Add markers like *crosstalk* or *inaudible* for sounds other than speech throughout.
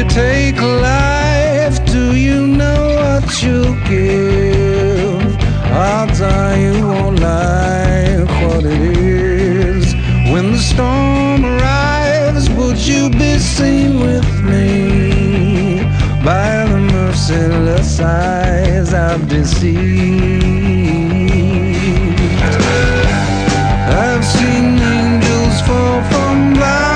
You take life, do you know what you give? Odds are you won't like what it is. When the storm arrives, would you be seen with me? By the merciless eyes I've deceived. I've seen angels fall from blinding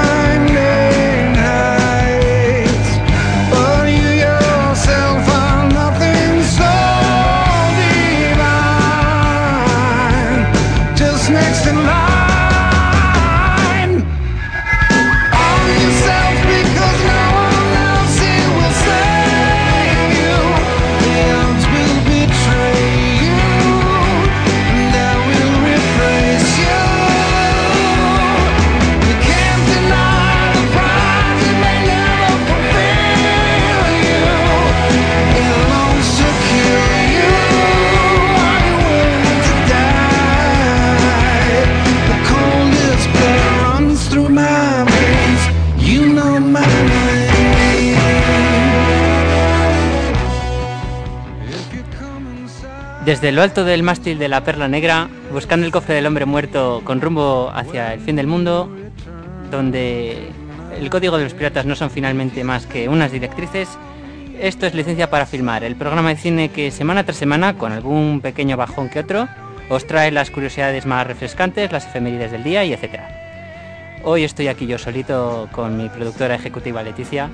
Desde lo alto del mástil de la Perla Negra, buscando el cofre del hombre muerto con rumbo hacia el fin del mundo, donde el código de los piratas no son finalmente más que unas directrices, esto es licencia para filmar, el programa de cine que semana tras semana, con algún pequeño bajón que otro, os trae las curiosidades más refrescantes, las efemérides del día y etcétera. Hoy estoy aquí yo solito con mi productora ejecutiva Leticia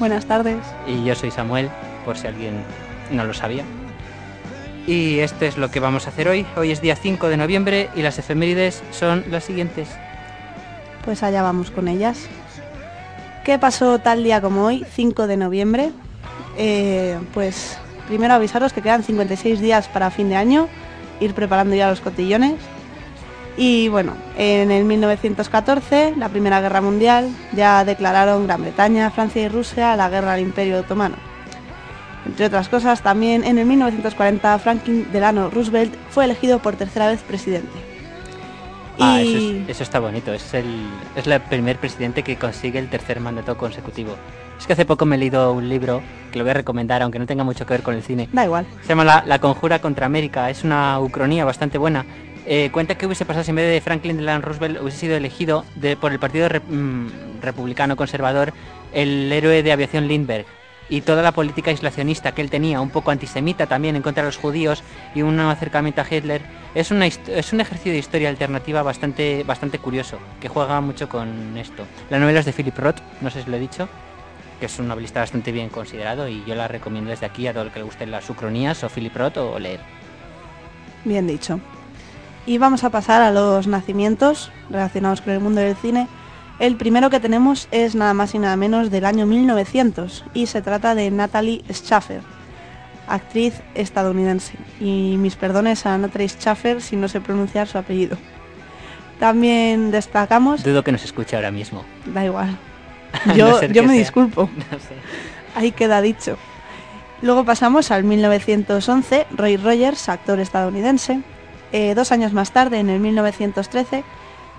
Buenas tardes. y yo soy Samuel, por si alguien no lo sabía. Y esto es lo que vamos a hacer hoy. Hoy es día 5 de noviembre y las efemérides son las siguientes. Pues allá vamos con ellas. ¿Qué pasó tal día como hoy, 5 de noviembre? Eh, pues primero avisaros que quedan 56 días para fin de año, ir preparando ya los cotillones. Y bueno, en el 1914, la Primera Guerra Mundial, ya declararon Gran Bretaña, Francia y Rusia la guerra al Imperio Otomano. Entre otras cosas, también en el 1940 Franklin Delano Roosevelt fue elegido por tercera vez presidente. Ah, Y- eso, es- eso está bonito. Es el, es el primer presidente que consigue el tercer mandato consecutivo. Es que hace poco me he leído un libro que lo voy a recomendar, aunque no tenga mucho que ver con el cine. Da igual. Se llama La, La Conjura contra América. Es una ucronía bastante buena. Eh, cuenta que hubiese pasado si en vez de Franklin Delano Roosevelt hubiese sido elegido de- por el Partido mm, Republicano Conservador el héroe de aviación Lindbergh. Y toda la política aislacionista que él tenía, un poco antisemita también en contra de los judíos y un acercamiento a Hitler, es, una, es un ejercicio de historia alternativa bastante, bastante curioso, que juega mucho con esto. La novela es de Philip Roth, no sé si lo he dicho, que es un novelista bastante bien considerado y yo la recomiendo desde aquí a todo el que le gusten las ucronías o Philip Roth o leer. Bien dicho. Y vamos a pasar a los nacimientos relacionados con el mundo del cine. El primero que tenemos es nada más y nada menos del año 1900 y se trata de Natalie Schaffer, actriz estadounidense. Y mis perdones a Natalie Schaffer si no sé pronunciar su apellido. También destacamos, Dudo que nos escuche ahora mismo. da igual, *laughs* yo, no yo me sea- disculpo. *laughs* No sé. Ahí queda dicho. Luego pasamos al 1911, Roy Rogers, actor estadounidense. Eh, dos años más tarde, en el 1913,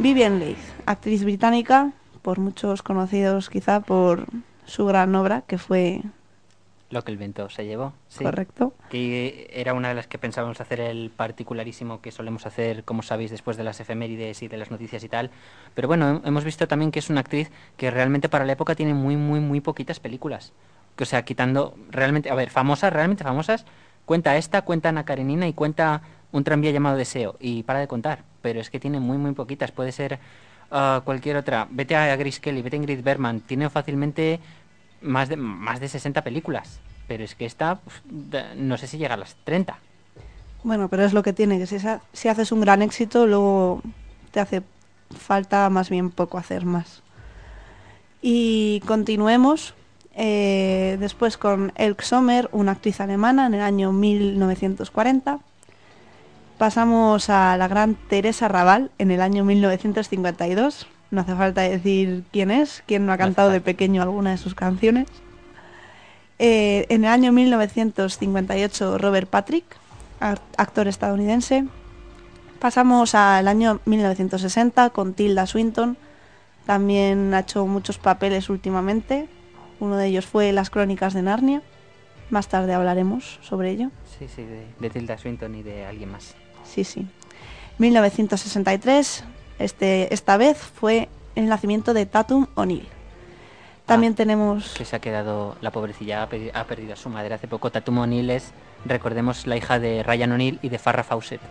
Vivian Leigh, actriz británica, por muchos conocidos quizá por su gran obra, que fue Lo que el viento se llevó. sí. correcto. Que era una de las que pensábamos hacer el particularísimo que solemos hacer, como sabéis, después de las efemérides y de las noticias y tal. Pero bueno, hem- hemos visto también que es una actriz que realmente para la época tiene muy, muy, muy poquitas películas. Que, o sea, quitando realmente, a ver, famosas, realmente famosas, cuenta esta, cuenta Ana Karenina y cuenta un tranvía llamado Deseo. Y para de contar. Pero es que tiene muy, muy poquitas. Puede ser ah, cualquier otra. Vete a Grace Kelly, vete a Ingrid Bergman. Tiene fácilmente más de, más de 60 películas. Pero es que esta, no sé si llega a las 30. Bueno, pero es lo que tiene, que si, si haces un gran éxito, luego te hace falta más bien poco hacer más. Y continuemos eh, después con Elke Sommer, una actriz alemana en el año 1940. Pasamos a la gran Teresa Raval en el año 1952. No hace falta decir quién es, quién no ha cantado de pequeño alguna de sus canciones. Eh, en el año 1958 Robert Patrick, actor estadounidense. Pasamos al año 1960 con Tilda Swinton. También ha hecho muchos papeles últimamente. Uno de ellos fue Las Crónicas de Narnia. Más tarde hablaremos sobre ello. Sí, sí, de, de Tilda Swinton y de alguien más. Sí, sí. 1963, este, esta vez fue el nacimiento de Tatum O'Neill. También Ah, tenemos... Que se ha quedado, la pobrecilla ha, perdido a su madre hace poco. Tatum O'Neill es, recordemos, la hija de Ryan O'Neill y de Farrah Fawcett.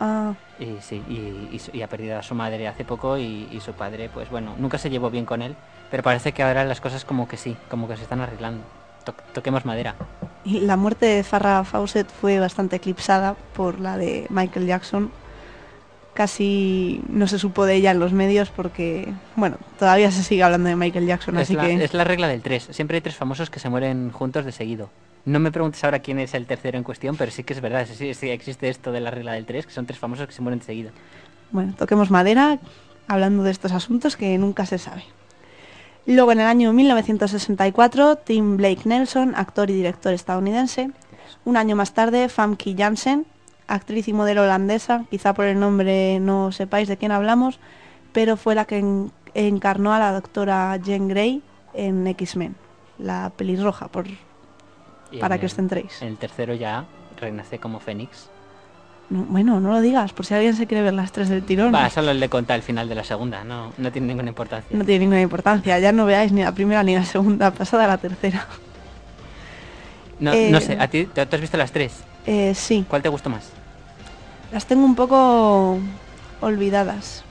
ah, Y sí, y, y su- y ha perdido a su madre hace poco y, y su padre, pues bueno, nunca se llevó bien con él, pero parece que ahora las cosas como que sí, como que se están arreglando. To- toquemos madera. y la muerte de Farrah Fawcett fue bastante eclipsada por la de Michael Jackson. Casi no se supo de ella en los medios porque, bueno, todavía se sigue hablando de Michael Jackson, Es así la, que... es la regla del 3. Siempre hay tres famosos que se mueren juntos de seguido. No me preguntes ahora quién es el tercero en cuestión, pero sí que es verdad, sí, sí existe esto de la regla del 3, que son tres famosos que se mueren de seguido. Bueno, toquemos madera hablando de estos asuntos que nunca se sabe. Luego en el año 1964, Tim Blake Nelson, actor y director estadounidense. Un año más tarde, Famke Janssen, actriz y modelo holandesa. Quizá por el nombre no sepáis de quién hablamos, pero fue la que en- encarnó a la doctora Jean Grey en X-Men, la pelirroja, por, Y para que os centréis. En el tercero ya renace como Fénix. No, bueno, no lo digas, por si alguien se quiere ver las tres del tirón. Va, solo le conta el final de la segunda, no, no tiene ninguna importancia. No tiene ninguna importancia, ya no veáis ni la primera ni la segunda, pasada la tercera. No, Eh, no sé, ¿a ti te, te has visto las tres? Eh, sí, ¿Cuál te gustó más? las tengo un poco olvidadas.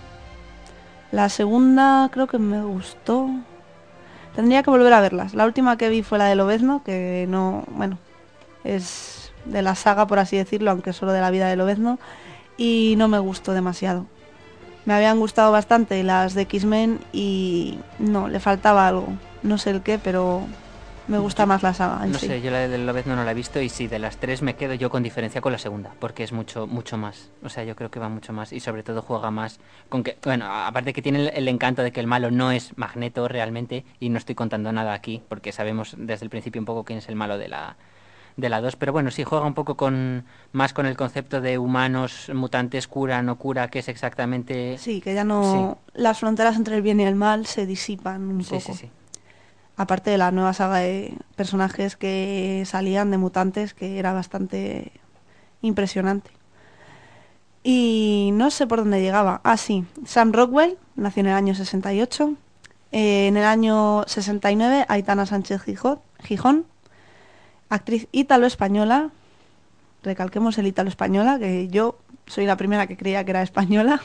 La segunda creo que me gustó. Tendría que volver a verlas. La última que vi fue la de Lobezno, que no, bueno, es de la saga por así decirlo, aunque solo de la vida de Lobezno, y no me gustó demasiado. Me habían gustado bastante las de X-Men y no, le faltaba algo. No sé el qué, pero me gusta más la saga en No sí. sé, yo la de Lobezno no la he visto y sí, de las tres me quedo yo con diferencia con la segunda, porque es mucho mucho más. O sea, yo creo que va mucho más y sobre todo juega más con que, bueno, aparte que tiene el, el encanto de que el malo no es Magneto realmente y no estoy contando nada aquí, porque sabemos desde el principio un poco quién es el malo de la de la 2, pero bueno, sí juega un poco con más con el concepto de humanos, mutantes, cura, no cura, que es exactamente Sí, que ya no. Las fronteras entre el bien y el mal se disipan un sí, poco. sí, sí. Aparte de la nueva saga de personajes que salían de mutantes, que era bastante impresionante. Y no sé por dónde llegaba. Ah, sí. Sam Rockwell nació en el año 68. Eh, en el año 69, Aitana Sánchez Gijón actriz ítalo-española. Recalquemos el ítalo-española, que yo soy la primera que creía que era española.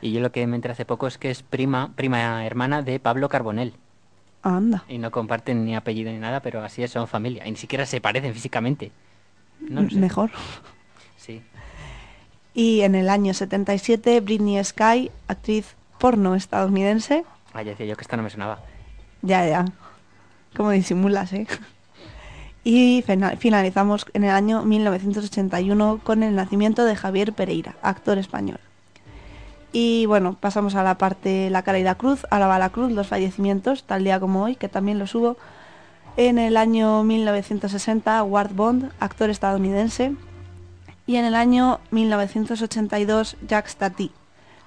Y yo lo que me enteré hace poco es que es prima, prima hermana de Pablo Carbonell. Anda. Y no comparten ni apellido ni nada, pero así es, son familia. Y ni siquiera se parecen físicamente. No lo sé. Mejor. Sí. Y en el año 77, Britney Sky, actriz porno estadounidense. Ah, ya decía yo que esta no me sonaba. Ya, ya. Como disimulas, ¿eh? Y fina- finalizamos en el año 1981 con el nacimiento de Javier Pereira, actor español. Y bueno, pasamos a la parte La cara y la cruz, a la bala cruz, los fallecimientos, tal día como hoy, que también los hubo. En el año 1960, Ward Bond, actor estadounidense. Y en el año 1982, Jacques Tati,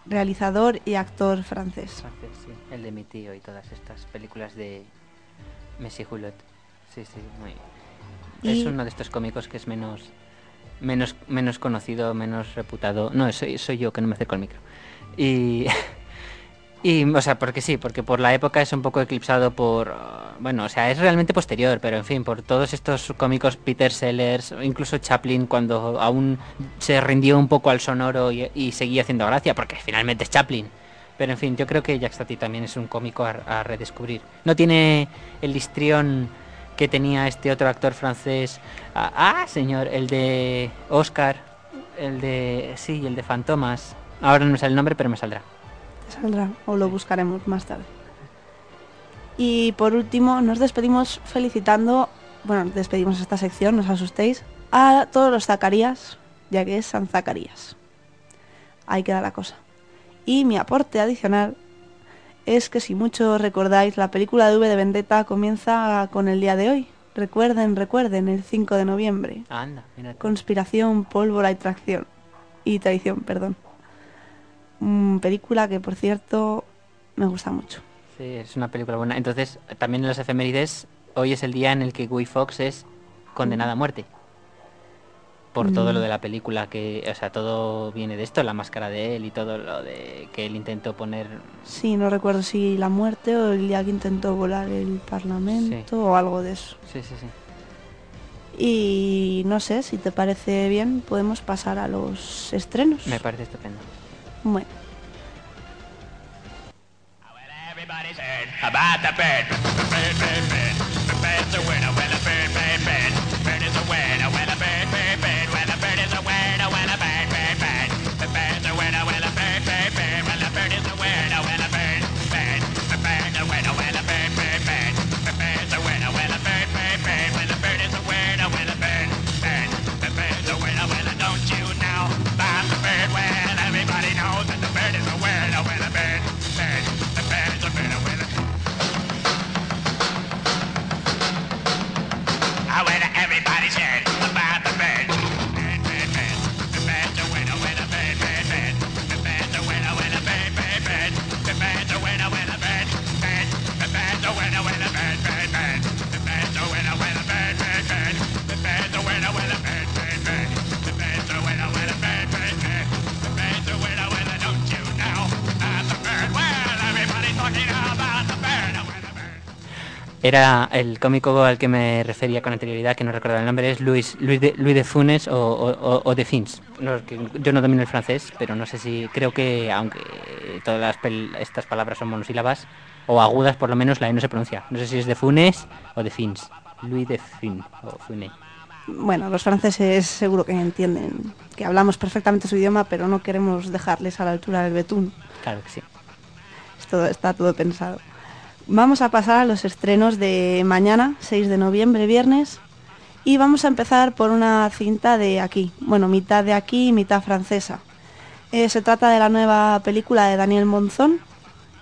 realizador y actor francés. Francés, sí. El de mi tío y todas estas películas de Messi Hulot. Sí, sí, muy... Es uno de estos cómicos que es menos menos menos conocido, menos reputado. No, soy, soy yo que no me acerco al micro. Y *laughs* y o sea, porque sí, porque por la época es un poco eclipsado por uh, bueno, o sea, es realmente posterior, pero en fin, por todos estos cómicos Peter Sellers, incluso Chaplin cuando aún se rindió un poco al sonoro y, y seguía haciendo gracia, porque finalmente es Chaplin. Pero en fin, yo creo que Jack Stati también es un cómico a, a redescubrir. No tiene el histrión que tenía este otro actor francés. Ah, ah, señor, el de Oscar, el de sí, el de Fantomas. Ahora no me sale el nombre, pero me saldrá. Te saldrá o lo buscaremos más tarde. Y por último, nos despedimos felicitando, bueno, despedimos esta sección, no os asustéis, a todos los Zacarías, ya que es San Zacarías. Ahí queda la cosa. Y mi aporte adicional es que si mucho recordáis, la película de V de Vendetta comienza con el día de hoy. Recuerden, recuerden, el 5 de noviembre. Anda, mira. Conspiración, pólvora y tracción. Y traición, perdón. Mm, película que, por cierto, me gusta mucho. Sí, es una película buena. Entonces, también en las efemérides, hoy es el día en el que Guy Fox es condenada a muerte. Por todo lo de la película, que, o sea, todo viene de esto, la máscara de él y todo lo de que él intentó poner. Sí, no recuerdo si la muerte o el día que intentó volar el parlamento Sí. o algo de eso. Sí, sí, sí. Y no sé, si te parece bien, podemos pasar a los estrenos. Me parece estupendo. Bueno, Era el cómico al que me refería con anterioridad, que no recordaba el nombre, es Luis, Luis, de, Luis de Funes o, o- de Fins. No, yo no domino el francés, pero no sé si, creo que aunque todas las pel- estas palabras son monosílabas, o agudas por lo menos, la E no se pronuncia. No sé si es de Funes o de Fins. Luis de Fin o Funes. bueno, los franceses seguro que entienden que hablamos perfectamente su idioma, pero no queremos dejarles a la altura del betún. Claro que sí. Esto está todo pensado. Vamos a pasar a los estrenos de mañana, 6 de noviembre, viernes. Y vamos a empezar por una cinta de aquí. Bueno, mitad de aquí y mitad francesa. Eh, se trata de la nueva película de Daniel Monzón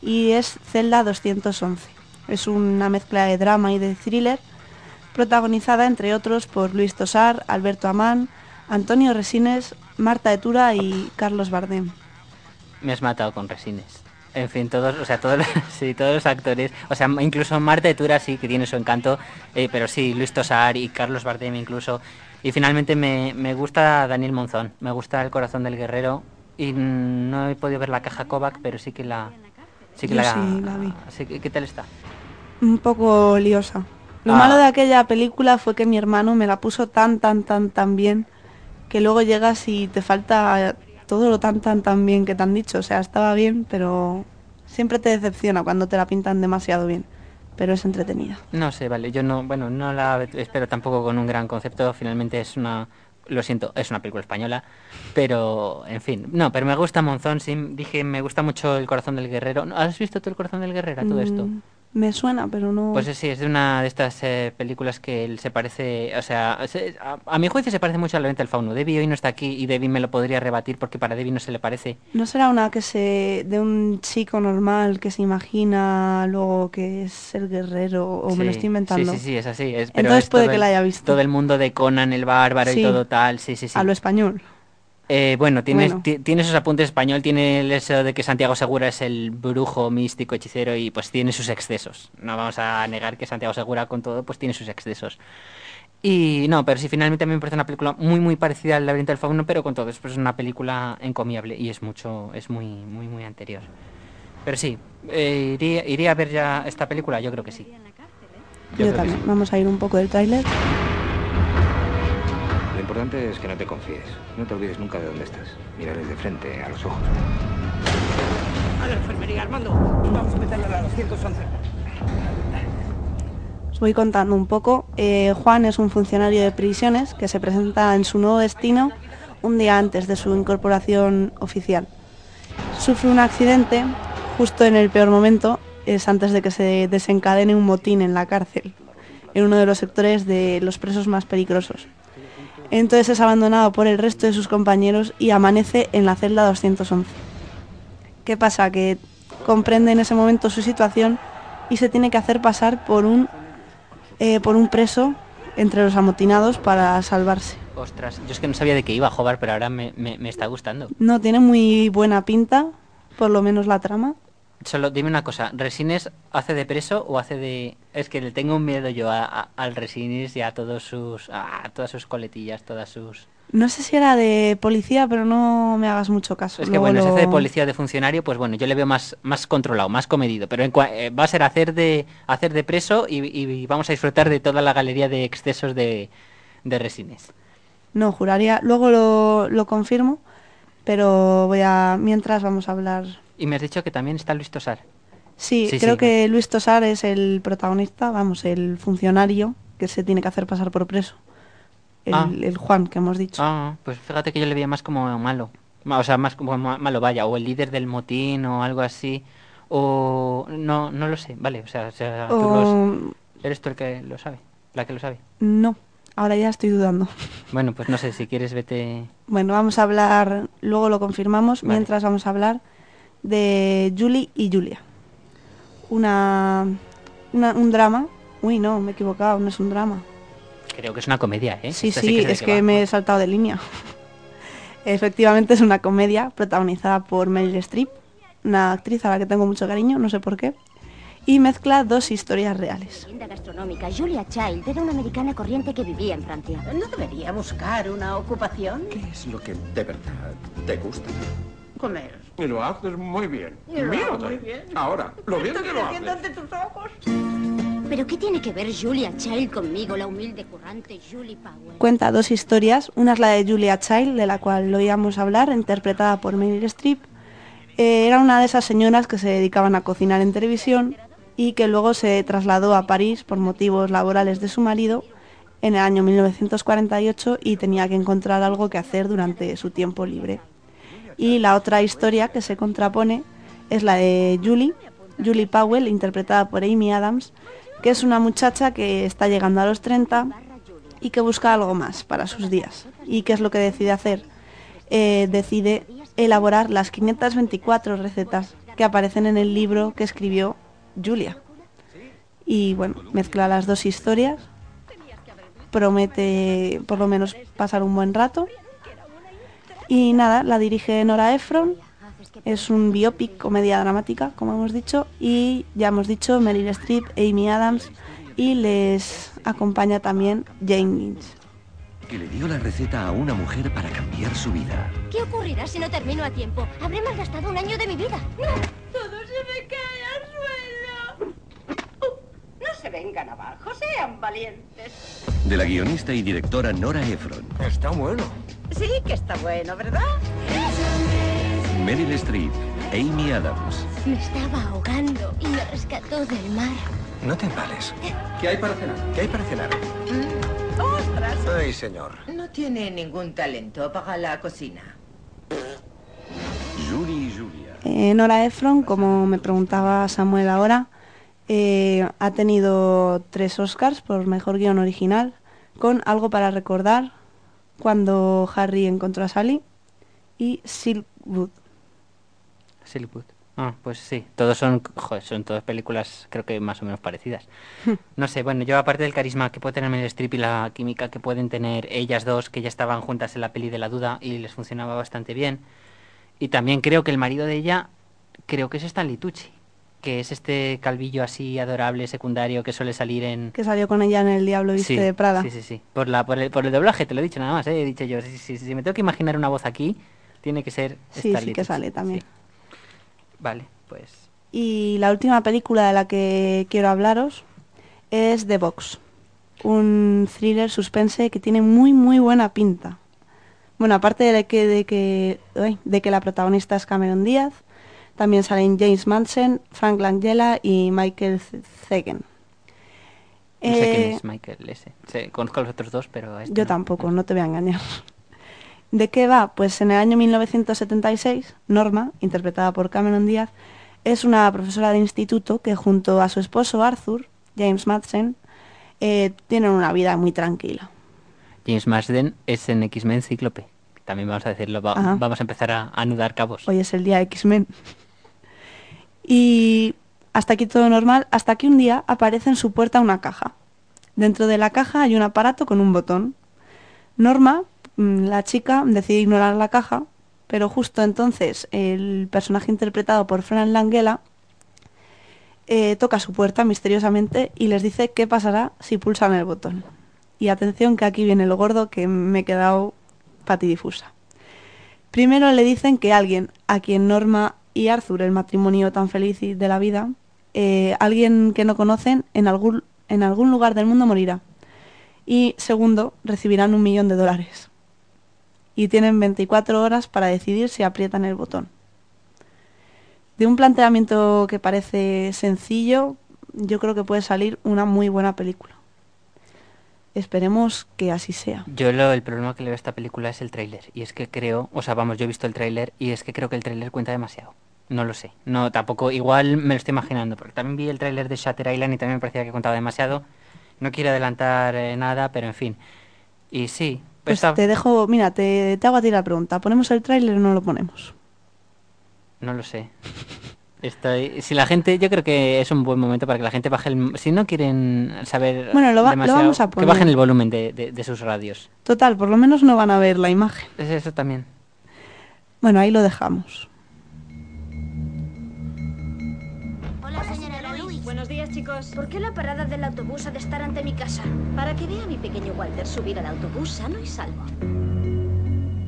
y es Celda 211. Es una mezcla de drama y de thriller protagonizada entre otros por Luis Tosar, Alberto Amán, Antonio Resines, Marta Etura y Carlos Bardem. Me has matado con Resines. En fin, todos, o sea, todos, *laughs* sí, todos los actores, o sea, incluso Marta Etura sí que tiene su encanto, eh, pero sí, Luis Tosar y Carlos Bardem incluso. Y finalmente me, me gusta Daniel Monzón, me gusta El corazón del guerrero y mm, no he podido ver la caja Kovac, pero sí que la... Sí que Yo la, sí la vi. sí que- ¿Qué tal está? un poco liosa. Lo Ah. malo de aquella película fue que mi hermano me la puso tan, tan, tan, tan bien que luego llegas y te falta todo lo tan, tan, tan bien que te han dicho. O sea, estaba bien, pero siempre te decepciona cuando te la pintan demasiado bien. Pero es entretenida. No sé, vale, yo no, bueno, no la espero tampoco con un gran concepto, finalmente es una, lo siento, es una película española, pero, en fin, no, pero me gusta Monzón, sí, dije, me gusta mucho El corazón del guerrero. ¿has visto tú El corazón del guerrero, todo esto? Me suena, pero no... Pues sí, es de una de estas eh, películas que él se parece, o sea, se- a, a mi juicio se parece mucho a La venta del fauno. Debbie hoy no está aquí y Debbie me lo podría rebatir porque para Debbie no se le parece. ¿No será una que se... de un chico normal que se imagina luego que es el guerrero o me lo estoy inventando? Sí, sí, sí, es así. Es, pero Entonces es puede que el- la haya visto. Todo el mundo de Conan el bárbaro Sí. y todo tal, sí, sí, sí. A lo español. Eh, bueno, tiene, Bueno. ti- tiene sus apuntes español, tiene el eso de que Santiago Segura es el brujo místico hechicero y pues tiene sus excesos. No vamos a negar que Santiago Segura con todo pues tiene sus excesos. Y no, pero sí, finalmente a mí me parece una película muy muy parecida al laberinto del fauno, pero con todo, es pues una película encomiable y es mucho, es muy, muy, muy anterior. Pero sí, eh, iría, iría a ver ya esta película, yo creo que sí. Yo, también. sí. Vamos a ir un poco del tráiler. Lo importante es que no te confíes. No te olvides nunca de dónde estás. Mírales de frente, a los ojos. A la enfermería, Armando. Vamos a meterle a la 211. Os voy contando un poco. Eh, Juan es un funcionario de prisiones que se presenta en su nuevo destino un día antes de su incorporación oficial. Sufre un accidente justo en el peor momento, es antes de que se desencadene un motín en la cárcel, en uno de los sectores de los presos más peligrosos. Entonces es abandonado por el resto de sus compañeros y amanece en la celda 211. ¿Qué pasa? Que comprende en ese momento su situación y se tiene que hacer pasar por un, eh, por un preso entre los amotinados para salvarse. Ostras, yo es que no sabía de qué iba a jugar, pero ahora me, me- me está gustando. No tiene muy buena pinta, por lo menos la trama. Solo dime una cosa, ¿Resines hace de preso o hace de...? Es que le tengo un miedo yo a- a- al Resines y a todos sus... a todas sus coletillas, todas sus... No sé si era de policía, pero no me hagas mucho caso. Es que Luego bueno, si lo- hace de policía o de funcionario, pues bueno, yo le veo más, más controlado, más comedido. Pero en cua- eh, va a ser hacer de, hacer de preso y, y vamos a disfrutar de toda la galería de excesos de, de Resines. No, juraría. Luego lo, lo confirmo, pero voy a... Mientras vamos a hablar... Y me has dicho que también está Luis Tosar. Sí, Sí, creo sí. que Luis Tosar es el protagonista, vamos, el funcionario que se tiene que hacer pasar por preso. El, Ah. el Juan que hemos dicho. Ah, pues fíjate que yo le veía más como malo. Ma- O sea, más como ma- malo, vaya. O el líder del motín o algo así. O... No, no lo sé, vale. O sea, o sea, tú O- los- eres tú el que lo sabe. La que lo sabe. No, ahora ya estoy dudando. *laughs* Bueno, pues no sé, si quieres vete... Bueno, vamos a hablar, luego lo confirmamos, Vale. mientras vamos a hablar de Julie y Julia. Una, una- un drama. Uy, no, me he equivocado, no es un drama. Creo que es una comedia, ¿eh? Sí, Esta sí, sé de es que va. me he saltado de línea. *laughs* Efectivamente es una comedia protagonizada por Meryl Streep, una actriz a la que tengo mucho cariño, no sé por qué, y mezcla dos historias reales. tienda gastronómica, Julia Child era una americana corriente que vivía en Francia. ¿No debería buscar una ocupación? ¿Qué es lo que de verdad te gusta? Comer. Y lo haces muy bien. Mírate. muy bien. Ahora, lo bien Estoy que lo haces. ante tus ojos. ¿Pero qué tiene que ver Julia Child conmigo, la humilde currante Julie Powell? Cuenta dos historias, una es la de Julia Child, de la cual lo oíamos hablar, interpretada por Meryl Streep. Eh, era una de esas señoras que se dedicaban a cocinar en televisión y que luego se trasladó a París por motivos laborales de su marido en el año 1948 y tenía que encontrar algo que hacer durante su tiempo libre. Y la otra historia que se contrapone es la de Julie, Julie Powell, interpretada por Amy Adams, que es una muchacha que está llegando a los 30 y que busca algo más para sus días. ¿Y qué es lo que decide hacer? Eh, decide elaborar las 524 recetas que aparecen en el libro que escribió Julia. Y bueno, mezcla las dos historias, promete por lo menos pasar un buen rato. Y nada, la dirige Nora Ephron, es un biopic, comedia dramática, como hemos dicho, y ya hemos dicho Meryl Streep, Amy Adams, y les acompaña también Jane Lynch. que le dio la receta a una mujer para cambiar su vida. ¿Qué ocurrirá si no termino a tiempo? Habré malgastado un año de mi vida. ¡No! Todo se me cae al suelo. Uh, no se vengan abajo, sean valientes. De la guionista y directora Nora Ephron, Está bueno. Sí que está bueno, ¿verdad? Meryl Streep, Amy Adams, Me estaba ahogando y me rescató del mar. No te embales. ¿Qué hay para cenar? ¿Qué hay para cenar? ¡Ostras! Ay, señor. No tiene ningún talento para la cocina. Julie y Julia. Eh, Nora Ephron, como me preguntaba Samuel ahora, eh, ha tenido tres Oscars por Mejor Guión Original, con Algo para Recordar, Cuando Harry encontró a Sally y Silkwood. Silkwood. Ah, pues sí, todos son, joder, son todas películas creo que más o menos parecidas. *laughs* No sé, bueno, yo aparte del carisma que puede tener Meryl Streep y la química que pueden tener ellas dos, que ya estaban juntas en la peli de la duda y les funcionaba bastante bien. Y también creo que el marido de ella, creo que es Stanley Tucci, que es este calvillo así adorable secundario que suele salir en... que salió con ella en El Diablo Viste Sí, de Prada. Sí, sí, sí. Por, la, por, el, por el doblaje, te lo he dicho nada más, ¿eh? he dicho yo. Si, si- si me tengo que imaginar una voz aquí, tiene que ser Sí, sí que sale también. sí. Vale, pues... Y la última película de la que quiero hablaros es The Box, un thriller suspense que tiene muy muy buena pinta. Bueno, aparte de que, de que, de que la protagonista es Cameron Díaz, También salen James Manson, Frank Langella y Michael Zegen. No sé quién Eh, es Michael ese. Sí, conozco a los otros dos, pero este Yo no. tampoco, no te voy a engañar. ¿De qué va? Pues en el año 1976, Norma, interpretada por Cameron Díaz, es una profesora de instituto que junto a su esposo Arthur, James Madsen, eh, tienen una vida muy tranquila. James Marsden es en X-Men Cíclope. También vamos a decirlo, va- vamos a empezar a a anudar cabos. Hoy es el día X-Men. Y hasta aquí todo normal, hasta que un día aparece en su puerta una caja. Dentro de la caja hay un aparato con un botón. Norma, mm, la chica, decide ignorar la caja, pero justo entonces el personaje interpretado por Fran Langella eh, toca su puerta misteriosamente y les dice qué pasará si pulsan el botón. Y atención que aquí viene lo gordo que me he quedado patidifusa. Primero le dicen que alguien a quien Norma y Arthur, el matrimonio tan feliz de la vida, eh, alguien que no conocen en algún, en algún lugar del mundo morirá. Y segundo, recibirán un millón de dólares. Y tienen 24 horas para decidir si aprietan el botón. De un planteamiento que parece sencillo, yo creo que puede salir una muy buena película. Esperemos que así sea. Yo lo, el problema que le veo a esta película es el tráiler. Y es que creo, o sea, vamos, yo he visto el tráiler y es que creo que el tráiler cuenta demasiado. No lo sé. No, tampoco, igual me lo estoy imaginando, porque también vi el tráiler de Shatter Island y también me parecía que contaba demasiado. No quiero adelantar eh, nada, pero en fin. Y sí, Pues esta- te dejo, mira, te, te hago a ti la pregunta. ¿Ponemos el tráiler o no lo ponemos? no lo sé. Estoy, si la gente, yo creo que es un buen momento para que la gente baje el... Si no quieren saber Bueno, lo va- lo demasiado, vamos a que poner. bajen el volumen de, de- de sus radios. Total, por lo menos no van a ver la imagen. Es eso también. Bueno, ahí lo dejamos. Chicos. ¿Por qué la parada del autobús ha de estar ante mi casa? Para que vea a mi pequeño Walter subir al autobús sano y salvo.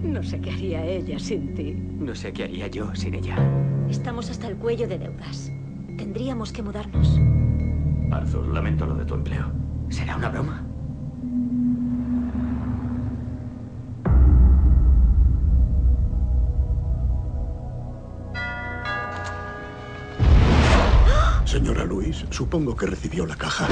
No sé qué haría ella sin ti. No sé qué haría yo sin ella. Estamos hasta el cuello de deudas. Tendríamos que mudarnos. Arthur, lamento lo de tu empleo. ¿Será una broma? Señora Luis, supongo que recibió la caja.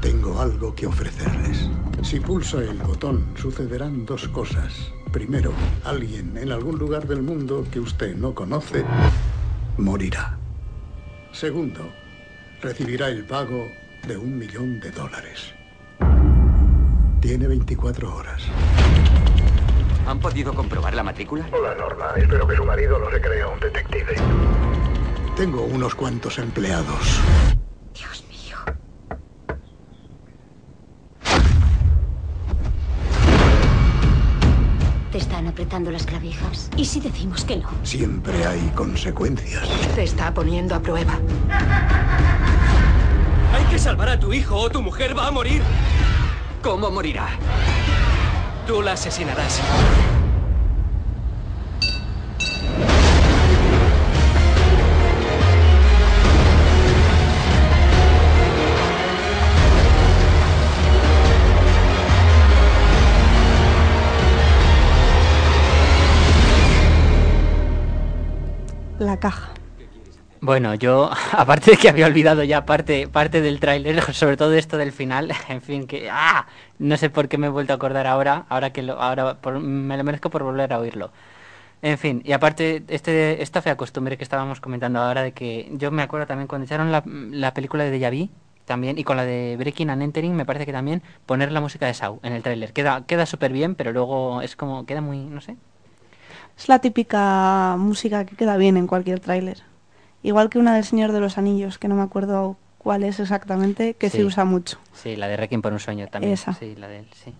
Tengo algo que ofrecerles. Si pulsa el botón, sucederán dos cosas. Primero, alguien en algún lugar del mundo que usted no conoce morirá. Segundo, recibirá el pago de un millón de dólares. Tiene 24 horas. ¿Han podido comprobar la matrícula? Hola, Norma. Espero que su marido no se crea un detective. Tengo unos cuantos empleados. Dios mío. ¿Te están apretando las clavijas? ¿Y si decimos que no? Siempre hay consecuencias. Te está poniendo a prueba. Hay que salvar a tu hijo o tu mujer va a morir. ¿Cómo morirá? Tú la asesinarás. Caja. Bueno, yo, *laughs* aparte de que había olvidado ya parte, parte del tráiler, *laughs* sobre todo esto del final, *laughs* en fin, que ¡ah! no sé por qué me he vuelto a acordar ahora, ahora que lo, ahora por- me lo merezco por volver a oírlo. En fin, y aparte, este, esta fea costumbre que estábamos comentando ahora de que yo me acuerdo también cuando echaron la, la película de Deja Vu, también, y con la de Breaking and Entering, me parece que también poner la música de Saw en el tráiler. Queda, queda súper bien, pero luego es como, queda muy, no sé. Es la típica música que queda bien en cualquier tráiler. Igual que una del Señor de los Anillos, que no me acuerdo cuál es exactamente, que se usa mucho. Sí, la de Requiem por un sueño también. Esa. Sí, la de él, sí.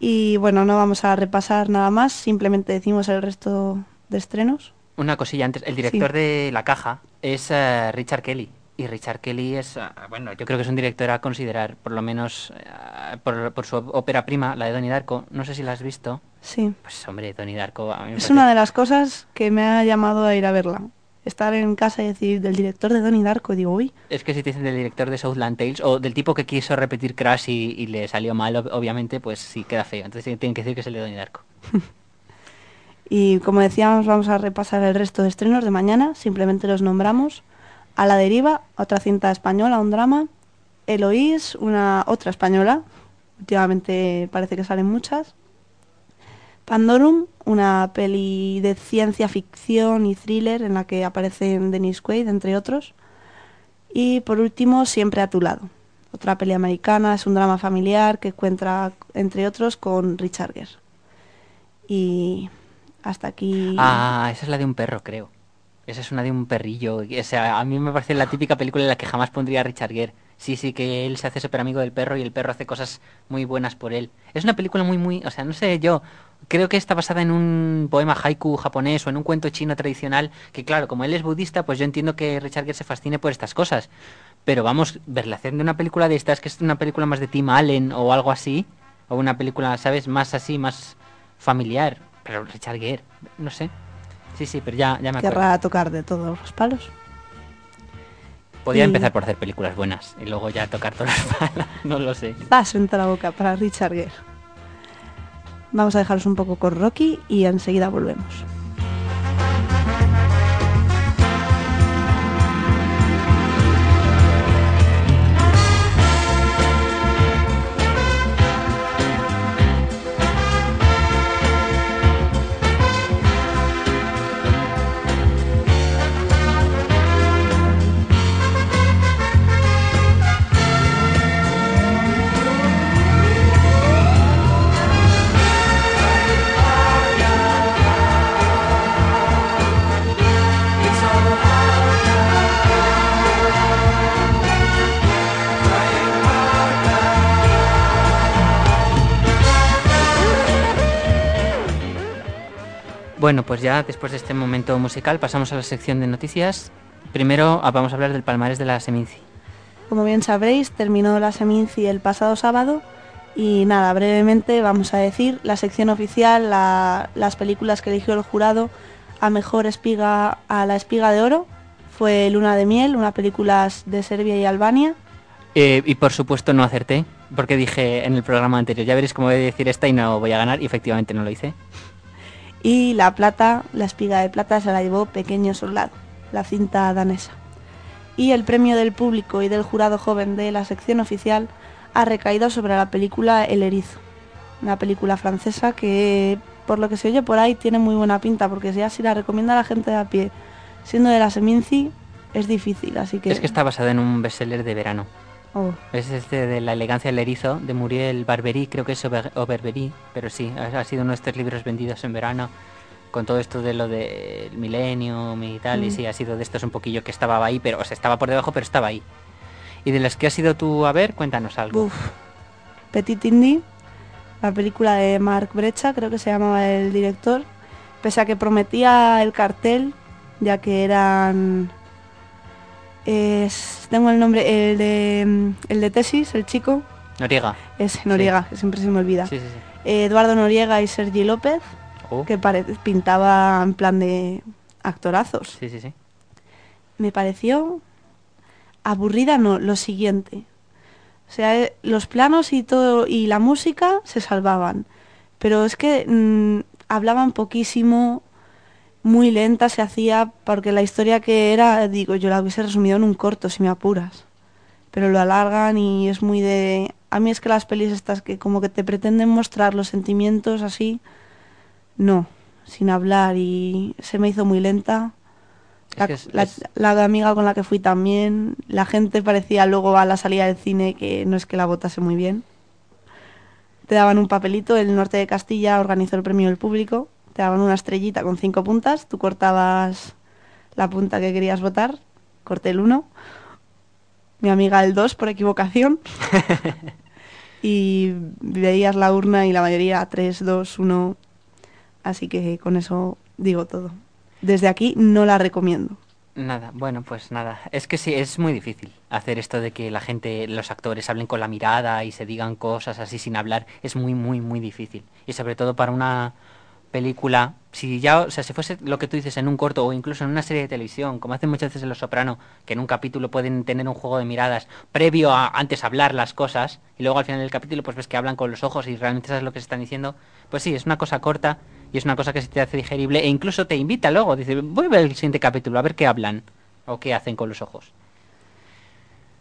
Y bueno, no vamos a repasar nada más, simplemente decimos el resto de estrenos. Una cosilla antes, el director de La Caja es eh, Richard Kelly. Y Richard Kelly es, eh, bueno, yo creo que es un director a considerar, por lo menos eh, por, por su ópera prima, la de Donnie Darko. No sé si la has visto. Sí. Pues hombre, Donnie Darko a mí me Es parece- una de las cosas que me ha llamado a ir a verla. Estar en casa y decir del director de Donnie Darko, digo, uy, Es que si te dicen del director de Southland Tales o del tipo que quiso repetir Crash y, y le salió mal, ob- obviamente, pues sí queda feo. Entonces tienen que decir que es el de Donnie Darko. *laughs* Y como decíamos, vamos a repasar el resto de estrenos de mañana, simplemente los nombramos. A la deriva, otra cinta española, un drama. Eloís, una otra española. Últimamente parece que salen muchas. Pandorum, una peli de ciencia ficción y thriller en la que aparecen Dennis Quaid, entre otros. Y por último, Siempre a tu lado. Otra peli americana, es un drama familiar que cuenta, entre otros, con Richard Gere. Y hasta aquí... Ah, esa es la de un perro, creo. Esa es una de un perrillo. O sea, a mí me parece la típica película en la que jamás pondría a Richard Gere. Sí, sí, que él se hace súper amigo del perro y el perro hace cosas muy buenas por él. Es una película muy, muy... O sea, no sé, yo creo que está basada en un poema haiku japonés o en un cuento chino tradicional, que claro, como él es budista, pues yo entiendo que Richard Gere se fascine por estas cosas. Pero vamos, verla haciendo una película de estas, que es una película más de Tim Allen o algo así, o una película, ¿sabes? Más así, más familiar. Pero Richard Gere, no sé. Sí, sí, pero ya, ya me acuerdo. Querrá tocar de todos los palos. Podía Y- empezar por hacer películas buenas y luego ya tocar todas las *laughs* palas, no lo sé. Paso entre la boca para Richard Gere. Vamos a dejaros un poco con Rocky y enseguida volvemos. Bueno, pues ya después de este momento musical pasamos a la sección de noticias. Primero ah, vamos a hablar del palmarés de la Seminci. Como bien sabréis, terminó la Seminci el pasado sábado y nada, brevemente vamos a decir la sección oficial, la- las películas que eligió el jurado a mejor espiga a la espiga de oro fue Luna de miel, una película de Serbia y Albania. Eh, y por supuesto no acerté, porque dije en el programa anterior, ya veréis cómo voy a decir esta y no voy a ganar, y efectivamente no lo hice. Y la plata, la espiga de plata se la llevó Pequeño Soldado, la cinta danesa. Y el premio del público y del jurado joven de la sección oficial ha recaído sobre la película El Erizo, una película francesa que, por lo que se oye por ahí, tiene muy buena pinta, porque ya si la recomienda a la gente de a pie, siendo de la Seminci, es difícil, así que... Es que está basada en un bestseller de verano. Oh. Es este de La elegancia del erizo, de Muriel Barbery, creo que es Ober- Overbery, pero sí, ha, sido uno de estos libros vendidos en verano, con todo esto de lo del milenio y tal, y Mm. sí, ha sido de estos un poquillo que estaba ahí, pero, o sea, estaba por debajo, pero estaba ahí. Y de las que has sido tú a ver, cuéntanos algo. Uf. Petit Indy, la película de Marc Brecha, creo que se llamaba el director, pese a que prometía el cartel, ya que eran... es- tengo el nombre, el de, el de tesis, el chico, Noriega. es Noriega, que siempre se me olvida. Sí, sí, Eduardo Noriega y Sergi López, Oh. que pintaba en plan de actorazos. Sí, sí, sí. Me pareció aburrida, no, lo siguiente. O sea, eh, los planos y todo y la música se salvaban, pero es que mm, hablaban poquísimo, muy lenta se hacía, porque la historia que era, digo, yo la hubiese resumido en un corto si me apuras. Pero lo alargan y es muy de... A mí es que las pelis estas que como que te pretenden mostrar los sentimientos así, no, sin hablar y se me hizo muy lenta. La, que es- la- es- la amiga con la que fui también, la gente parecía luego a la salida del cine que no es que la votase muy bien. Te daban un papelito, el norte de Castilla organizó el premio del público, te daban una estrellita con cinco puntas, tú cortabas la punta que querías votar, corté el 1, mi amiga el 2 por equivocación, *laughs* y veías la urna y la mayoría 3, 2, 1, así que con eso digo todo. Desde aquí no la recomiendo. Nada, bueno, pues nada. Es que sí, es muy difícil hacer esto de que la gente, los actores hablen con la mirada y se digan cosas así sin hablar. Es muy, muy, muy difícil. Y sobre todo para una película, si ya, o sea, si fuese lo que tú dices en un corto o incluso en una serie de televisión, como hacen muchas veces en Los Soprano, que en un capítulo pueden tener un juego de miradas previo a antes hablar las cosas y luego al final del capítulo pues ves que hablan con los ojos y realmente sabes lo que se están diciendo, pues sí, es una cosa corta y es una cosa que se te hace digerible e incluso te invita luego, dice, voy a ver el siguiente capítulo, a ver qué hablan o qué hacen con los ojos.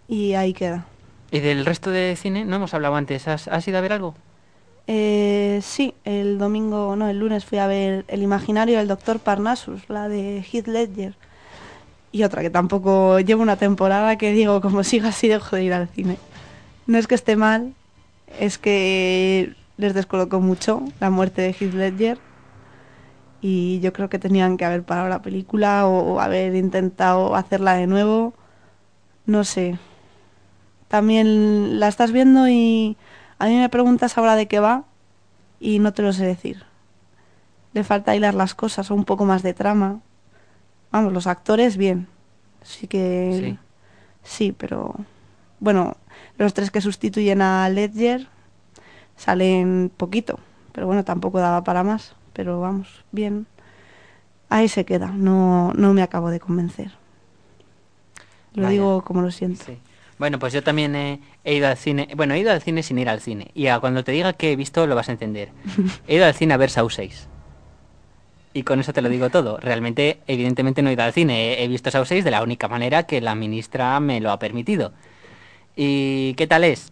Y ahí queda. Y del resto de cine, no hemos hablado antes, ¿has, has ido a ver algo? Eh, sí, el domingo, no, el lunes fui a ver El imaginario del doctor Parnassus, la de Heath Ledger. Y otra que tampoco llevo una temporada que digo, como siga así dejo de ir al cine. No es que esté mal, es que les descolocó mucho la muerte de Heath Ledger. Y yo creo que tenían que haber parado la película o haber intentado hacerla de nuevo. No sé. También la estás viendo y a mí me preguntas ahora de qué va y no te lo sé decir. Le falta hilar las cosas o un poco más de trama. Vamos, los actores bien. Sí que... Sí, pero... Bueno, los tres que sustituyen a Ledger salen poquito. Pero bueno, tampoco daba para más. Pero vamos, bien. Ahí se queda. No, no me acabo de convencer. Lo Vaya. digo como lo siento. Sí. Bueno, pues yo también he, he ido al cine. Bueno, he ido al cine sin ir al cine. Y a cuando te diga que he visto, lo vas a entender. *laughs* He ido al cine a ver Saw 6. Y con eso te lo digo todo. Realmente, evidentemente, no he ido al cine. He, he visto Saw 6 de la única manera que la ministra me lo ha permitido. ¿Y qué tal es?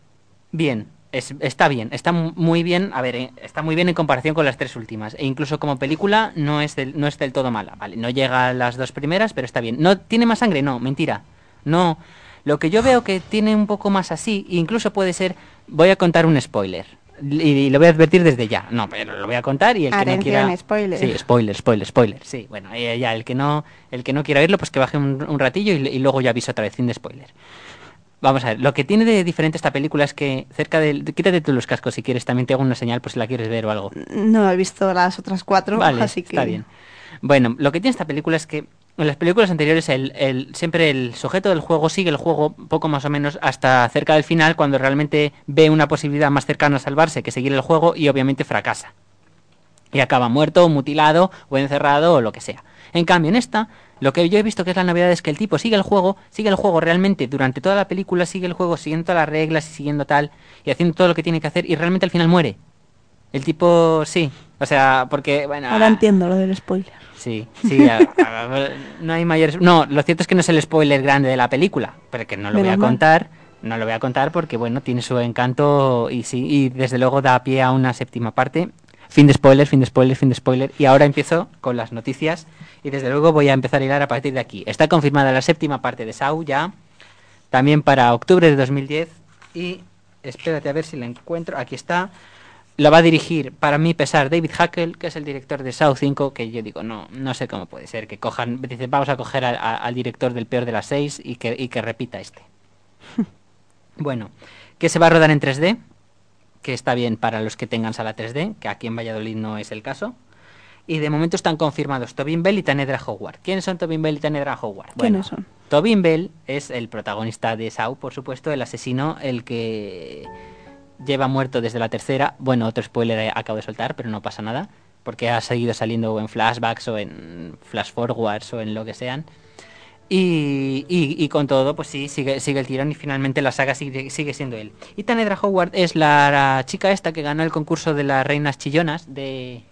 Bien. Es- está bien, está mu- muy bien, a ver, eh, está muy bien en comparación con las tres últimas. E incluso como película no es del, no es del todo mala, ¿vale? No llega a las dos primeras, pero está bien. ¿No tiene más sangre? No, mentira. No. Lo que yo veo que tiene un poco más así, incluso puede ser, voy a contar un spoiler. Y, y lo voy a advertir desde ya. No, pero lo voy a contar y el que no Atención, quiera... spoiler. Sí, spoiler, spoiler, spoiler. Sí, bueno, eh, ya, el que no, el que no quiera oírlo, pues que baje un, un ratillo y, y luego ya aviso otra vez, sin de spoiler. Vamos a ver, lo que tiene de diferente esta película es que cerca del... Quítate tú los cascos si quieres, también te hago una señal por si la quieres ver o algo. No he visto las otras cuatro, Vale, así que... está bien. Bueno, lo que tiene esta película es que en las películas anteriores el, el- siempre el sujeto del juego sigue el juego poco más o menos hasta cerca del final cuando realmente ve una posibilidad más cercana a salvarse que seguir el juego y obviamente fracasa. Y acaba muerto, mutilado o encerrado o lo que sea. En cambio, en esta, lo que yo he visto que es la novedad es que el tipo sigue el juego, sigue el juego realmente durante toda la película, sigue el juego siguiendo todas las reglas y siguiendo tal, y haciendo todo lo que tiene que hacer, y realmente al final muere. El tipo, sí. O sea, porque, bueno... Ahora entiendo lo del spoiler. Sí, sí, a- a- no hay mayores... No, lo cierto es que no es el spoiler grande de la película, pero que no lo voy a contar, no lo voy a contar porque, bueno, tiene su encanto y sí, y desde luego da pie a una séptima parte. Fin de spoiler, fin de spoiler, fin de spoiler. Y ahora empiezo con las noticias y desde luego voy a empezar a hilar a partir de aquí. Está confirmada la séptima parte de Saw ya, también para octubre de 2010 y espérate a ver si la encuentro. Aquí está. La va a dirigir, para mí pesar, David Hackel, que es el director de Saw 5, que yo digo, no, no sé cómo puede ser, que cojan, dice, vamos a coger a- a- al director del peor de las seis y que, y que repita este. *laughs* bueno, que se va a rodar en 3D, que está bien para los que tengan sala 3D, que aquí en Valladolid no es el caso. Y de momento están confirmados Tobin Bell y Tanedra Howard. ¿Quiénes son Tobin Bell y Tanedra Howard? ¿Quiénes son? Tobin Bell es el protagonista de Saw, por supuesto, el asesino, el que lleva muerto desde la tercera. Bueno, otro spoiler acabo de soltar, pero no pasa nada, porque ha seguido saliendo en flashbacks o en flash forwards o en lo que sean. Y, y- y con todo, pues sí, sigue, sigue el tirón y finalmente la saga sigue, sigue siendo él. Y Tanedra Howard es la, la chica esta que ganó el concurso de las reinas chillonas de,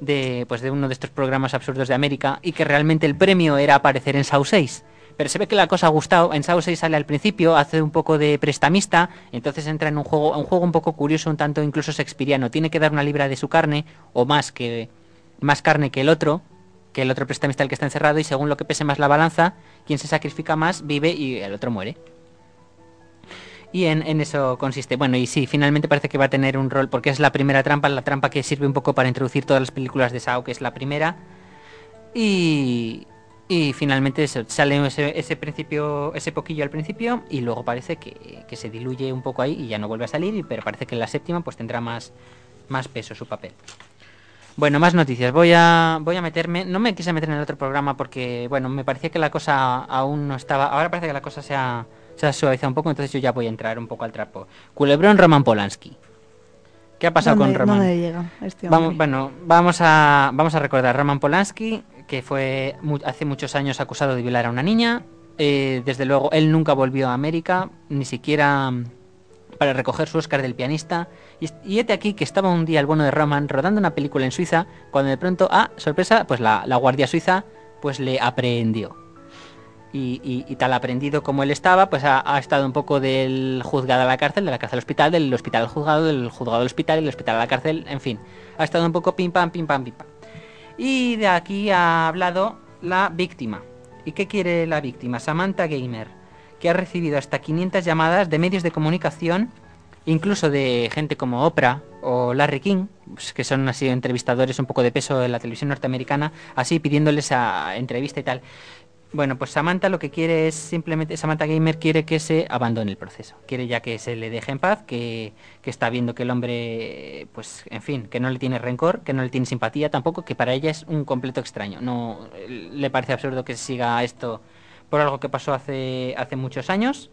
de, pues de uno de estos programas absurdos de América y que realmente el premio era aparecer en Saw 6. Pero se ve que la cosa ha gustado. En Saw 6 sale al principio, hace un poco de prestamista, entonces entra en un juego, un juego un poco curioso, un tanto incluso shakespeariano. Tiene que dar una libra de su carne, o más que más carne que el otro, que el otro prestamista el que está encerrado, y según lo que pese más la balanza, quien se sacrifica más vive y el otro muere. Y en, en eso consiste. Bueno, y sí, finalmente parece que va a tener un rol, porque es la primera trampa, la trampa que sirve un poco para introducir todas las películas de Saw, que es la primera. Y, y finalmente sale ese, ese principio, ese poquillo al principio, y luego parece que, que se diluye un poco ahí y ya no vuelve a salir, pero parece que en la séptima pues tendrá más, más peso su papel. Bueno, más noticias. Voy a, voy a meterme. No me quise meter en el otro programa porque, bueno, me parecía que la cosa aún no estaba. Ahora parece que la cosa se ha, se ha suavizado un poco, entonces yo ya voy a entrar un poco al trapo. Culebrón Roman Polanski. ¿Qué ha pasado con ¿Dónde- Roman? dónde llega este Vamos, bueno, vamos a, vamos a recordar Roman Polanski, que fue hace muchos años acusado de violar a una niña. Eh, desde luego, él nunca volvió a América, ni siquiera mm, para recoger su Oscar del pianista. Y, y este aquí que estaba un día el bueno de Roman rodando una película en Suiza, cuando de pronto, ah, sorpresa, pues la, Guardia Suiza pues le aprehendió. Y, tal aprendido como él estaba, pues ha, ha estado un poco del juzgado a la cárcel, de la cárcel al hospital, del hospital al juzgado, del juzgado al hospital del hospital a la cárcel, en fin. Ha estado un poco pim pam, pim pam, pim pam. Y de aquí ha hablado la víctima. ¿Y qué quiere la víctima? Samantha Gamer, que ha recibido hasta 500 llamadas de medios de comunicación, incluso de gente como Oprah o Larry King, pues, que son así entrevistadores un poco de peso en la televisión norteamericana, así pidiéndoles a entrevista y tal. Bueno, pues Samantha lo que quiere es simplemente, Samantha Gamer quiere que se abandone el proceso. Quiere ya que se le deje en paz, que, que está viendo que el hombre, pues, en fin, que no le tiene rencor, que no le tiene simpatía tampoco, que para ella es un completo extraño. No le parece absurdo que se siga esto por algo que pasó hace, hace muchos años.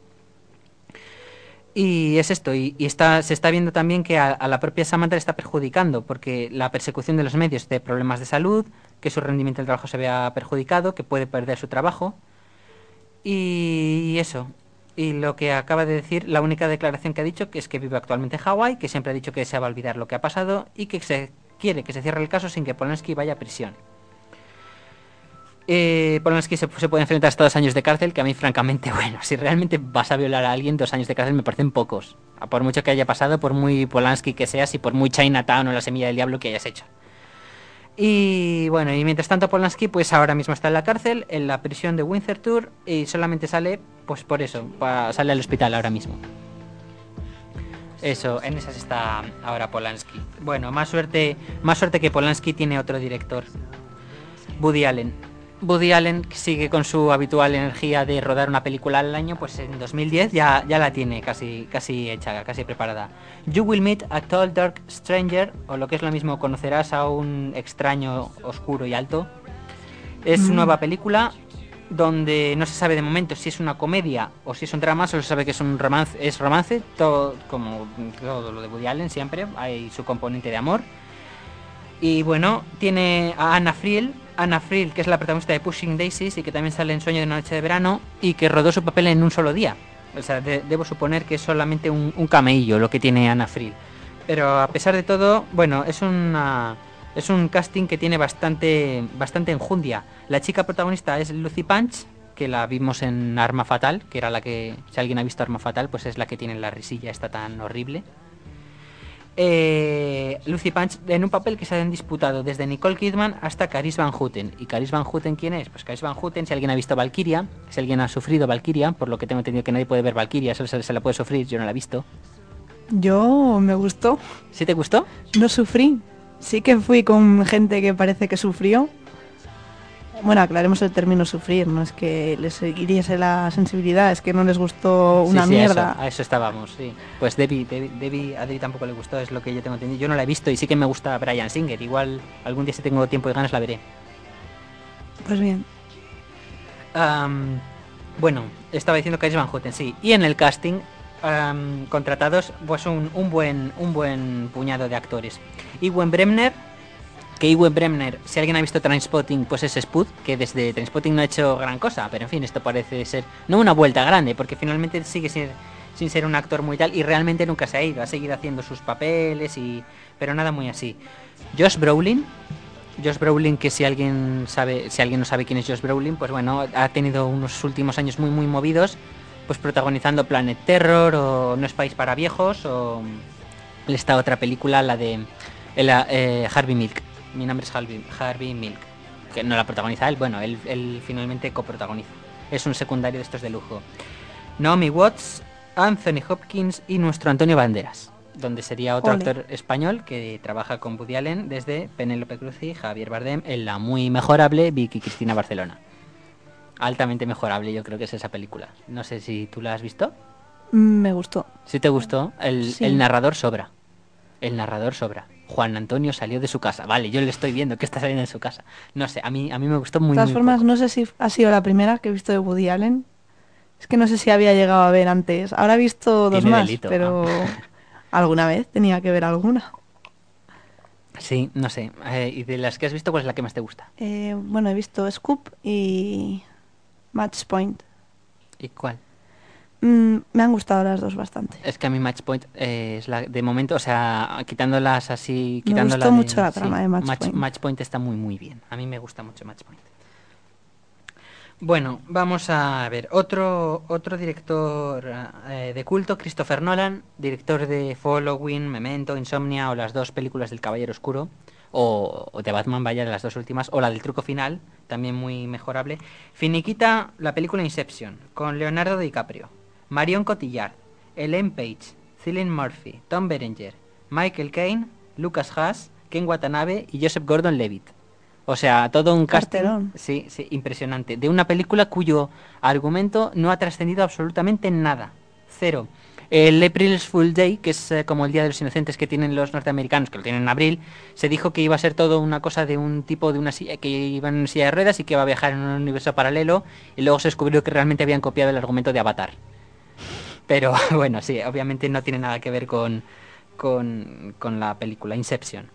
Y es esto, y, se está viendo también que a, a la propia Samantha le está perjudicando, porque la persecución de los medios de problemas de salud, que su rendimiento del trabajo se vea perjudicado, que puede perder su trabajo. Y eso. Y lo que acaba de decir, la única declaración que ha dicho, que es que vive actualmente en Hawái, que siempre ha dicho que se va a olvidar lo que ha pasado y que se quiere que se cierre el caso sin que Polanski vaya a prisión. Eh, se, se puede enfrentar hasta dos años de cárcel, que a mí francamente, *laughs* bueno, si realmente vas a violar a alguien, dos años de cárcel me parecen pocos. Por mucho que haya pasado, por muy Polanski que seas y por muy Chinatown o la semilla del diablo que hayas hecho. Y bueno, y mientras tanto Polanski pues ahora mismo está en la cárcel, en la prisión de Winterthur y solamente sale pues por eso, sale al hospital ahora mismo. Eso, en esas está ahora Polanski. Bueno, más suerte, más suerte que Polanski tiene otro director. Woody Allen. Woody Allen sigue con su habitual energía de rodar una película al año, pues en 2010 ya, ya la tiene casi, casi hecha, casi preparada. You will meet a tall dark stranger, o lo que es lo mismo, conocerás a un extraño oscuro y alto. Es Mm. nueva película donde no se sabe de momento si es una comedia o si es un drama, solo se sabe que es un romance, es romance, todo como todo lo de Woody Allen siempre, hay su componente de amor. Y bueno, tiene a Anna Friel, Anna Friel, que es la protagonista de Pushing Daisies y que también sale en Sueño de una noche de verano y que rodó su papel en un solo día. O sea, de- debo suponer que es solamente un, un lo que tiene Anna Friel. Pero a pesar de todo, bueno, es una es un casting que tiene bastante bastante enjundia. La chica protagonista es Lucy Punch, que la vimos en Arma Fatal, que era la que si alguien ha visto Arma Fatal, pues es la que tiene la risilla esta tan horrible. Eh, Lucy Punch en un papel que se han disputado desde Nicole Kidman hasta Caris Van Houten. ¿Y Caris Van Houten quién es? Pues Caris Van Houten, si alguien ha visto Valkyria, si alguien ha sufrido Valkyria, por lo que tengo entendido que nadie puede ver Valkyria, solo se, se la puede sufrir, yo no la he visto. Yo me gustó. ¿Sí te gustó? No sufrí. Sí que fui con gente que parece que sufrió. Bueno, aclaremos el término sufrir, no es que les hiriese la sensibilidad, es que no les gustó Sí, una sí, mierda. A eso, a eso estábamos, sí. Pues Debbie, Debbie, Debbie- a Debbie tampoco le gustó, es lo que yo tengo entendido. Yo no la he visto y sí que me gusta Brian Singer. Igual algún día si tengo tiempo y ganas la veré. Pues bien. Bueno, estaba diciendo que es Van Houten, sí. Y en el casting contratados pues un, un buen un buen puñado de actores. Ewan Bremner, que Ewan Bremner, si alguien ha visto Trainspotting, pues es Spud, que desde Trainspotting no ha hecho gran cosa, pero en fin, esto parece ser no una vuelta grande, porque finalmente sigue sin, ser un actor muy tal y realmente nunca se ha ido, ha seguido haciendo sus papeles y pero nada muy así. Josh Brolin, Josh Brolin, que si alguien sabe, si alguien no sabe quién es Josh Brolin, pues bueno, ha tenido unos últimos años muy muy movidos, pues protagonizando Planet Terror o No es país para viejos o esta otra película, la de el, eh, Harvey Milk. Mi nombre es Harvey, Harvey Milk, que no la protagoniza él, bueno, él, él finalmente coprotagoniza. Es un secundario de estos de lujo. Naomi Watts, Anthony Hopkins y nuestro Antonio Banderas, donde sería otro Ole. actor español que trabaja con Woody Allen desde Penélope Cruz y Javier Bardem en la muy mejorable Vicky Cristina Barcelona. Altamente mejorable, yo creo que es esa película. No sé si tú la has visto. Mm, Me gustó. Si te gustó, el, Sí. el narrador sobra. El narrador sobra. Juan Antonio salió de su casa. Vale, yo le estoy viendo que está saliendo de su casa. No sé, a mí, a mí me gustó muy De todas muy formas, poco. no sé si ha sido la primera que he visto de Woody Allen. Es que no sé si había llegado a ver antes. Ahora he visto dos Tiene más, delito, pero *laughs* alguna vez tenía que ver alguna. Sí, no sé. Eh, ¿Y de las que has visto, cuál es la que más te gusta? Eh, bueno, he visto Scoop y Match Point. ¿Y cuál? Mm, me han gustado las dos bastante. Es que a mí Match Point eh, es la de momento, o sea, quitándolas así, Me quitándola gustó de- mucho la trama de Match Point. Match Point está muy muy bien. A mí me gusta mucho Match Point. Bueno, vamos a ver otro otro director eh, de culto, Christopher Nolan, director de Following, Memento, Insomnia o las dos películas del Caballero Oscuro o, o de Batman, vaya, de las dos últimas, o la del truco final, también muy mejorable. Finiquita la película Inception con Leonardo DiCaprio, Marion Cotillard, Ellen Page, Cillian Murphy, Tom Berenger, Michael Caine, Lucas Haas, Ken Watanabe y Joseph Gordon-Levitt. O sea, todo un casting, Carterón. sí, sí, impresionante, de una película cuyo argumento no ha trascendido absolutamente nada, cero. El April's Full Day, que es eh, como el Día de los Inocentes que tienen los norteamericanos, que lo tienen en abril, se dijo que iba a ser todo una cosa de un tipo de una silla, que iba en una silla de ruedas y que iba a viajar en un universo paralelo, y luego se descubrió que realmente habían copiado el argumento de Avatar. Pero *laughs* bueno, sí, obviamente no tiene nada que ver con, con, con la película Inception.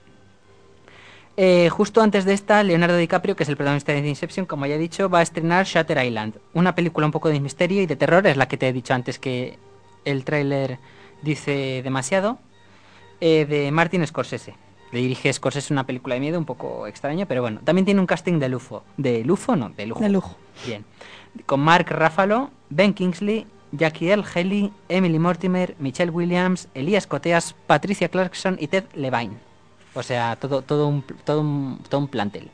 Eh, justo antes de esta, Leonardo DiCaprio, que es el protagonista de Inception, como ya he dicho, va a estrenar Shutter Island, una película un poco de misterio y de terror, es la que te he dicho antes que el tráiler dice demasiado, eh, de Martin Scorsese. Le dirige Scorsese una película de miedo un poco extraño, pero bueno, también tiene un casting de lujo. ¿De lujo? No, de lujo. De lujo. Bien. Con Mark Ruffalo, Ben Kingsley, Jackie L. Haley, Emily Mortimer, Michelle Williams, Elías Coteas, Patricia Clarkson y Ted Levine. O sea, todo, todo, un, todo, un, todo un plantel.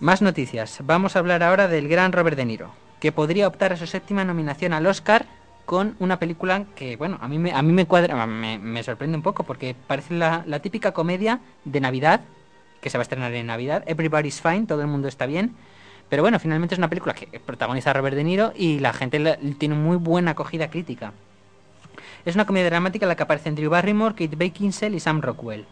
Más noticias. Vamos a hablar ahora del gran Robert De Niro, que podría optar a su séptima nominación al Oscar con una película que, bueno, a mí me, a mí me cuadra, me, me sorprende un poco porque parece la, la típica comedia de Navidad, que se va a estrenar en Navidad. Everybody's fine, todo el mundo está bien. Pero bueno, finalmente es una película que protagoniza a Robert De Niro y la gente la- tiene muy buena acogida crítica. Es una comedia dramática en la que aparecen Drew Barrymore, Kate Beckinsale y Sam Rockwell.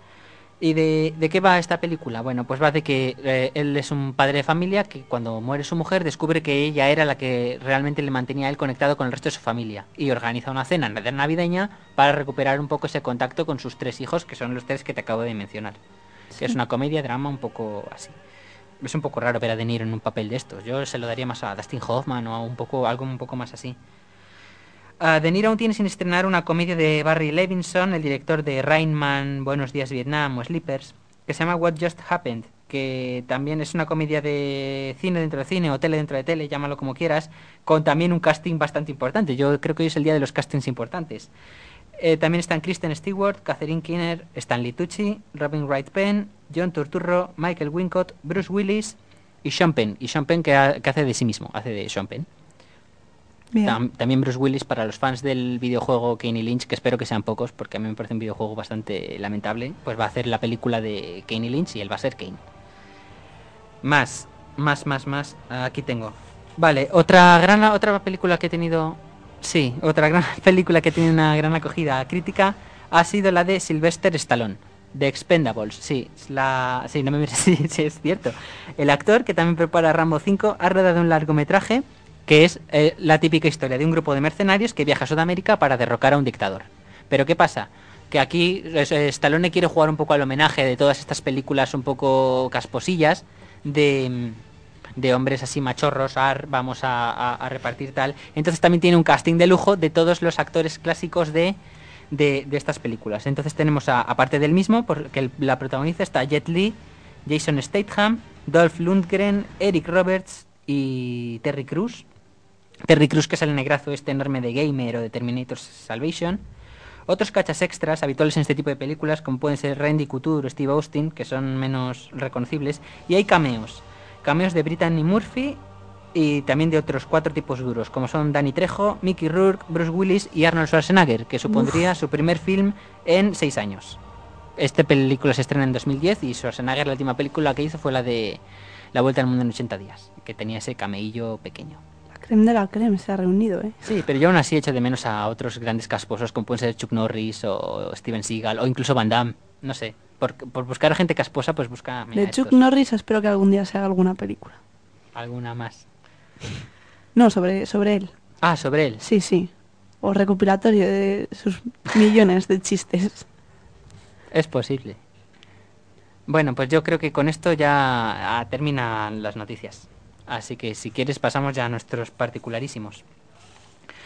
¿Y de, de qué va esta película? Bueno, pues va de que eh, él es un padre de familia que cuando muere su mujer descubre que ella era la que realmente le mantenía a él conectado con el resto de su familia y organiza una cena navideña para recuperar un poco ese contacto con sus tres hijos, que son los tres que te acabo de mencionar. Que es una comedia, drama un poco así. Es un poco raro ver a De Niro en un papel de estos. Yo se lo daría más a Dustin Hoffman o a un poco, algo un poco más así. Ah, de Niro aún tiene sin estrenar una comedia de Barry Levinson, el director de Rain Man, Buenos Días Vietnam o Sleepers, que se llama What Just Happened, que también es una comedia de cine dentro de cine o tele dentro de tele, llámalo como quieras, con también un casting bastante importante. Yo creo que hoy es el día de los castings importantes. Eh, también están Kristen Stewart, Catherine Keener, Stanley Tucci, Robin Wright Penn, John Turturro, Michael Wincott, Bruce Willis y Sean Penn. Y Sean Penn que, ha- que hace de sí mismo, hace de Sean Penn. Tam- también Bruce Willis para los fans del videojuego Kane y Lynch, que espero que sean pocos, porque a mí me parece un videojuego bastante lamentable, pues va a hacer la película de Kane y Lynch y él va a ser Kane. Más, más, más, más. Aquí tengo. Vale, otra gran otra película que he tenido, sí, otra gran *laughs* película que tiene una gran acogida crítica ha sido la de Sylvester Stallone, de Expendables. Sí, la, sí, no me *laughs* sí, sí, es cierto. El actor que también prepara Rambo 5 ha rodado un largometraje que es eh, la típica historia de un grupo de mercenarios que viaja a Sudamérica para derrocar a un dictador. Pero ¿qué pasa? Que aquí eh, Stallone quiere jugar un poco al homenaje de todas estas películas un poco casposillas de, de hombres así machorros, vamos a, repartir tal. Entonces también tiene un casting de lujo de todos los actores clásicos de, de, estas películas. Entonces tenemos, a- aparte del mismo, porque la protagonista está Jet Li, Jason Statham, Dolph Lundgren, Eric Roberts y Terry Crews. Terry Crews, que es el negrazo este enorme de Gamer o de Terminator Salvation. Otros cachas extras habituales en este tipo de películas, como pueden ser Randy Couture o Steve Austin, que son menos reconocibles. Y hay cameos. Cameos de Brittany Murphy y también de otros cuatro tipos duros, como son Danny Trejo, Mickey Rourke, Bruce Willis y Arnold Schwarzenegger, que supondría su primer film en seis años. Este película se estrena en 2010 y Schwarzenegger la última película que hizo fue la de La Vuelta al Mundo en 80 días, que tenía ese cameillo pequeño. La creme de la creme se ha reunido, ¿eh? Sí, pero yo aún así echo de menos a otros grandes casposos como pueden ser Chuck Norris o Steven Seagal o incluso Van Damme. No sé, por, por buscar a gente casposa, pues busca mira, de Chuck estos. Norris espero que algún día se haga alguna película. alguna más. No, sobre, sobre él. Ah, sobre él. Sí, sí. O recopilatorio de sus millones de chistes. Es posible. Bueno, pues yo creo que con esto ya ah, terminan las noticias. Así que si quieres pasamos ya a nuestros particularísimos.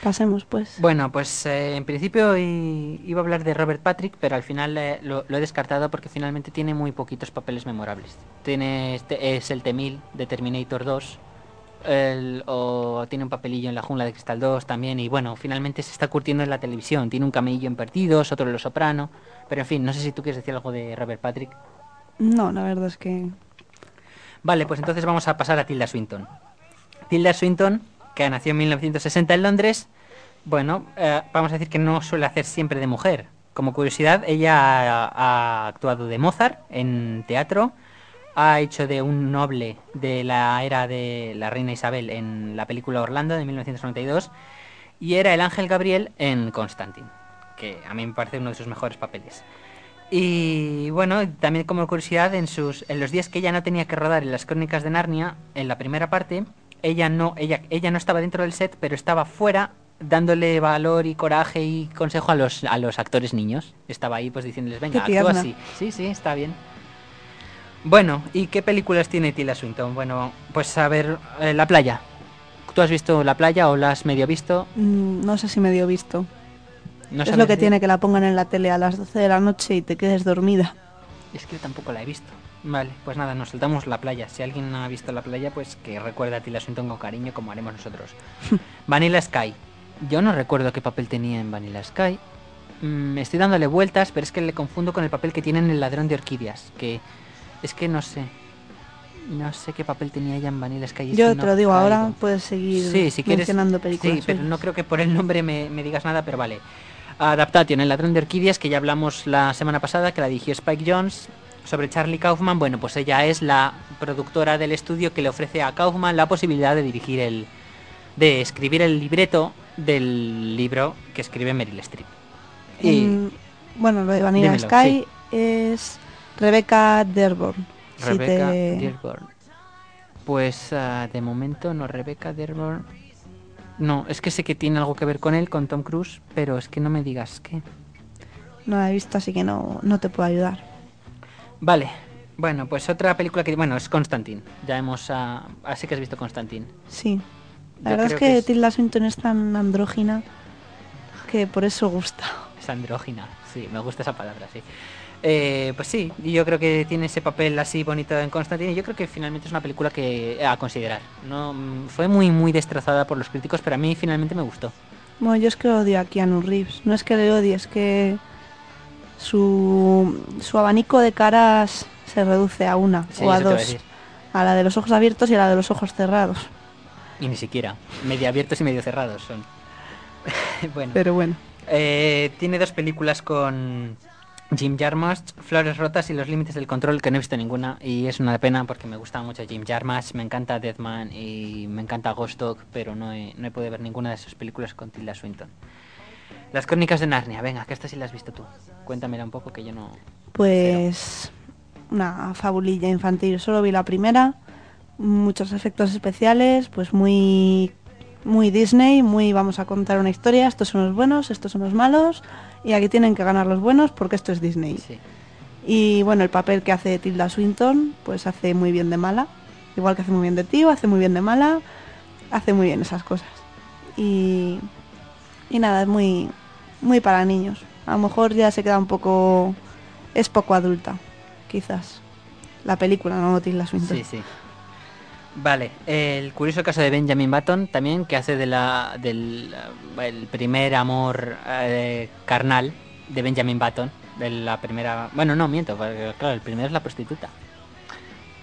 Pasemos, pues. Bueno, pues eh, en principio iba a hablar de Robert Patrick, pero al final eh, lo, lo he descartado porque finalmente tiene muy poquitos papeles memorables. Tiene este, es el T-1000 de Terminator 2, el- o tiene un papelillo en La Jungla de Cristal 2 también, y bueno, finalmente se está curtiendo en la televisión. Tiene un camello en Perdidos, otro en Los Soprano, pero en fin, no sé si tú quieres decir algo de Robert Patrick. No, la verdad es que... Vale, pues entonces vamos a pasar a Tilda Swinton. Tilda Swinton, que nació en 1960 en Londres, bueno, eh, vamos a decir que no suele hacer siempre de mujer. Como curiosidad, ella ha, ha actuado de Mozart en teatro, ha hecho de un noble de la era de la reina Isabel en la película Orlando de 1992 y era el ángel Gabriel en Constantine, que a mí me parece uno de sus mejores papeles. Y bueno, también como curiosidad, en sus en los días que ella no tenía que rodar en las crónicas de Narnia, en la primera parte, ella no ella ella no estaba dentro del set, pero estaba fuera dándole valor y coraje y consejo a los a los actores niños. Estaba ahí pues diciéndoles, "Venga, actúa así." Sí, sí, está bien. Bueno, ¿y qué películas tiene Tilda Swinton? Bueno, pues a ver, eh, La playa. ¿Tú has visto La playa o la has medio visto? mm, no sé si me dio visto. No es lo que tiene que la pongan en la tele a las 12 de la noche y te quedes dormida. Es que yo tampoco la he visto. Vale, pues nada, nos saltamos la playa. Si alguien ha visto la playa, pues que recuerda a Tilda Swinton con cariño como haremos nosotros. *laughs* Vanilla Sky. Yo no recuerdo qué papel tenía en Vanilla Sky. Mm, estoy dándole vueltas, pero es que le confundo con el papel que tiene en El ladrón de orquídeas. Que es que no sé. No sé qué papel tenía ella en Vanilla Sky. Yo te no lo digo ahora, puedes seguir Sí, si quieres. mencionando películas. Sí, pero no creo que por el nombre me, me digas nada, pero vale. Adaptation, El ladrón de orquídeas, que ya hablamos la semana pasada, que la dirigió Spike Jones. Sobre Charlie Kaufman, bueno, pues ella es la productora del estudio que le ofrece a Kaufman la posibilidad de dirigir el. de escribir el libreto del libro que escribe Meryl Streep. Y. En- bueno, lo de Vanilla Dímelo, Sky es Rebecca Derborn. si Rebecca te- Dearborn. Pues ah, de momento no, Rebecca Dearborn. No, es que sé que tiene algo que ver con él, con Tom Cruise, pero es que no me digas qué. No la he visto, así que no, no te puedo ayudar. Vale, bueno, pues otra película que. Bueno, es Constantine. Ya hemos. ah, así que has visto Constantine. Sí. La Yo verdad es que, que es- Tilda Swinton es tan andrógina que por eso gusta. Es andrógina, sí, me gusta esa palabra, sí. Eh, pues sí, y yo creo que tiene ese papel así bonito en Constantine. y Yo creo que finalmente es una película que a considerar. No, Mm, fue muy muy destrozada por los críticos, pero a mí finalmente me gustó. Bueno, yo es que odio a Keanu Reeves. No es que le odie, es que su, su abanico de caras se reduce a una Sí, o a dos. A la de los ojos abiertos y a la de los ojos cerrados. Y ni siquiera. Medio abiertos y medio cerrados son. *laughs* bueno. Pero bueno. Eh, tiene dos películas con Jim Jarmusch, Flores Rotas y Los Límites del Control, que no he visto ninguna. Y es una pena porque me gusta mucho Jim Jarmusch, me encanta Deadman y me encanta Ghost Dog, pero no he, no he podido ver ninguna de sus películas con Tilda Swinton. Las Crónicas de Narnia, venga, que esta sí la has visto tú. Cuéntamela un poco que yo no... Pues una fabulilla infantil. Solo vi la primera. Muchos efectos especiales, pues muy muy Disney, muy vamos a contar una historia, estos son los buenos, estos son los malos, y aquí tienen que ganar los buenos porque esto es Disney. Sí. Y bueno, el papel que hace Tilda Swinton, pues hace muy bien de mala, igual que hace muy bien de tío, hace muy bien de mala, hace muy bien esas cosas. Y, y nada, es muy, muy para niños. A lo mejor ya se queda un poco, es poco adulta, quizás. La película, no Tilda Swinton. Sí, sí. Vale, el curioso caso de Benjamin Button también, que hace de la, del el primer amor eh, carnal de Benjamin Button, de la primera... Bueno, no, miento, porque, claro, el primero es la prostituta.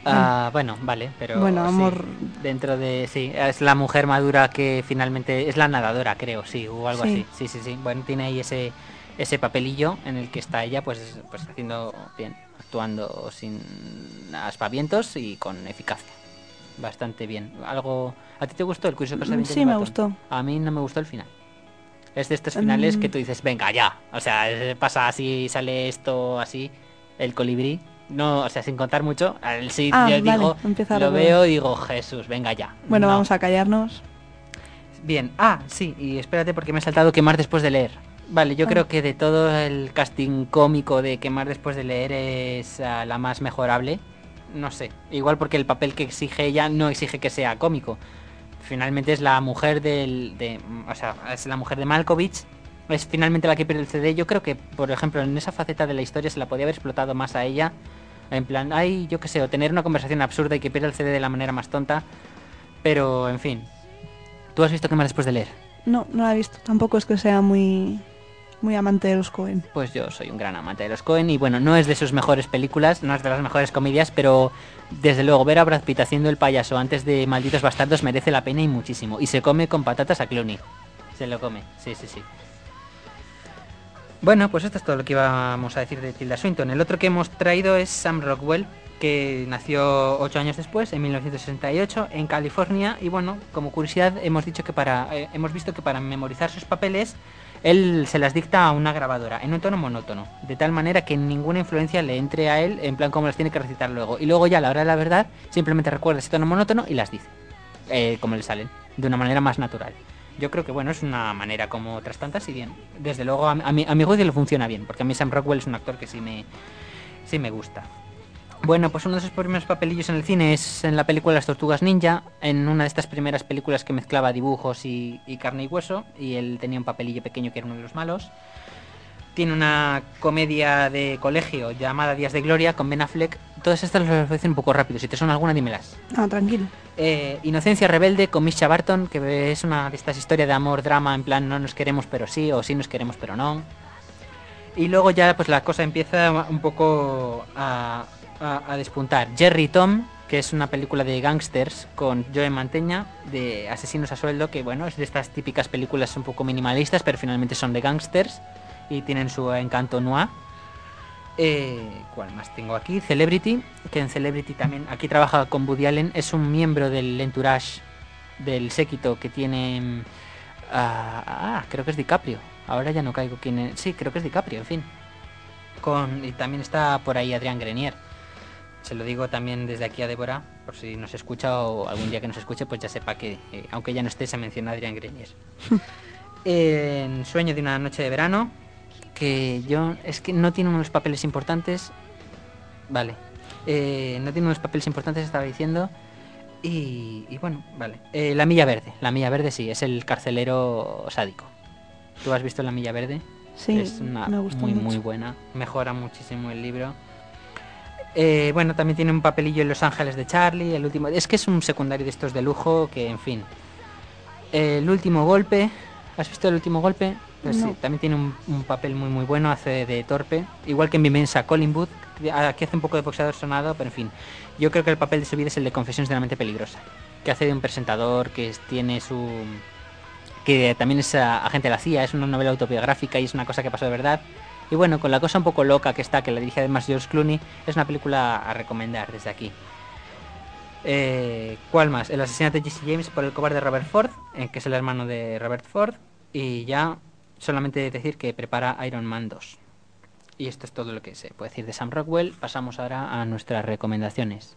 Ah, bueno, vale, pero... Bueno, sí, amor- dentro de... Sí, es la mujer madura que finalmente... Es la nadadora, creo, sí, o algo Sí. así. Sí, sí, sí. Bueno, tiene ahí ese, ese papelillo en el que está ella, pues, pues haciendo bien, actuando sin aspavientos y con eficacia. Bastante bien. Algo... ¿A ti te gustó el curioso Benjamin sí, me gustó. A mí no me gustó el final. Es de estos finales que Mm. tú dices, venga, ya. O sea, pasa así, sale esto así, el colibrí. No, o sea, sin contar mucho. El sí, Ah, yo vale, digo, empieza lo veo y digo, Jesús, venga ya. Bueno, No. vamos a callarnos. Bien. Ah, sí, y espérate porque me he saltado quemar después de leer. Vale, yo creo que de todo el casting cómico de Quemar después de leer es ah, la más mejorable. No sé, igual porque el papel que exige ella no exige que sea cómico. Finalmente es la mujer del... De, o sea, es la mujer de Malkovich. Es finalmente la que pierde el CD. Yo creo que, por ejemplo, en esa faceta de la historia se la podía haber explotado más a ella. En plan, ay, yo qué sé, o tener una conversación absurda y que pierda el CD de la manera más tonta. Pero, en fin. ¿Tú has visto Quemar después de leer? No, no la he visto. Tampoco es que sea muy, muy amante de los Cohen. Pues yo soy un gran amante de los Cohen y bueno, no es de sus mejores películas, no es de las mejores comedias, pero desde luego ver a Brad Pitt haciendo el payaso antes de Malditos Bastardos merece la pena y muchísimo. Y se come con patatas a Clooney. Se lo come, sí, sí, sí. Bueno, pues esto es todo lo que íbamos a decir de Tilda Swinton. El otro que hemos traído es Sam Rockwell, que nació ocho años después, en 1968, en California. Y bueno, como curiosidad, hemos dicho que para, eh, hemos visto que para memorizar sus papeles, él se las dicta a una grabadora, en un tono monótono, de tal manera que ninguna influencia le entre a él, en plan como las tiene que recitar luego. Y luego ya a la hora de la verdad, simplemente recuerda ese tono monótono y las dice, eh, como le salen, de una manera más natural. Yo creo que bueno, es una manera como otras tantas y bien. Desde luego a, a mi, a le funciona bien, porque a mí Sam Rockwell es un actor que sí me, sí me gusta. Bueno, pues uno de sus primeros papelillos en el cine es en la película Las Tortugas Ninja, en una de estas primeras películas que mezclaba dibujos y, y carne y hueso, y él tenía un papelillo pequeño que era uno de los malos. Tiene una comedia de colegio llamada Días de Gloria con Ben Affleck. Todas estas las voy a decir un poco rápido. Si te son alguna, dímelas. Ah, tranquilo. Eh, Inocencia Rebelde con Misha Barton, que es una de estas historias de amor, drama, en plan no nos queremos pero sí, o sí nos queremos pero no. Y luego ya pues la cosa empieza un poco a, a, despuntar. Jerry Tom, que es una película de gangsters con Joe Manteña, de asesinos a sueldo, que bueno, es de estas típicas películas un poco minimalistas, pero finalmente son de gangsters y tienen su encanto noir. Eh, ¿Cuál más tengo aquí? Celebrity, que en Celebrity también, aquí trabaja con Woody Allen, es un miembro del entourage del séquito que tiene... mm, ah, ah, creo que es DiCaprio. Ahora ya no caigo quién es. Sí, creo que es DiCaprio, en fin. Con, y también está por ahí Adrián Grenier. Se lo digo también desde aquí a Débora, por si nos escucha o algún día que nos escuche, pues ya sepa que, eh, aunque ya no esté, se menciona a Adrián Grenier. *laughs* en Sueño de una noche de verano, que yo es que no tiene unos papeles importantes. Vale. Eh, no tiene unos papeles importantes, estaba diciendo. Y, y bueno, vale. Eh, la Milla Verde. La Milla Verde sí, es el carcelero sádico. ¿Tú has visto La Milla Verde? Sí, es una me gustó muy, mucho. muy buena. Mejora muchísimo el libro. Eh, bueno, también tiene un papelillo en Los Ángeles de Charlie. El último. Es que es un secundario de estos de lujo que, en fin. El último golpe. ¿Has visto el último golpe? Pues No. sí, también tiene un, un papel muy muy bueno, hace de torpe. Igual que en Vivenza Colin Booth, que aquí hace un poco de boxeador sonado, pero en fin. Yo creo que el papel de su vida es el de Confesiones de la mente peligrosa. Que hace de un presentador que tiene su... que también es ah, agente de la CIA, es una novela autobiográfica y es una cosa que pasó de verdad. Y bueno, con la cosa un poco loca que está, que la dirige además George Clooney, es una película a recomendar desde aquí. Eh, ¿Cuál más? El asesinato de Jesse James por el cobarde Robert Ford, eh, que es el hermano de Robert Ford. Y ya solamente decir que prepara Iron Man 2. Y esto es todo lo que se puede decir de Sam Rockwell. Pasamos ahora a nuestras recomendaciones.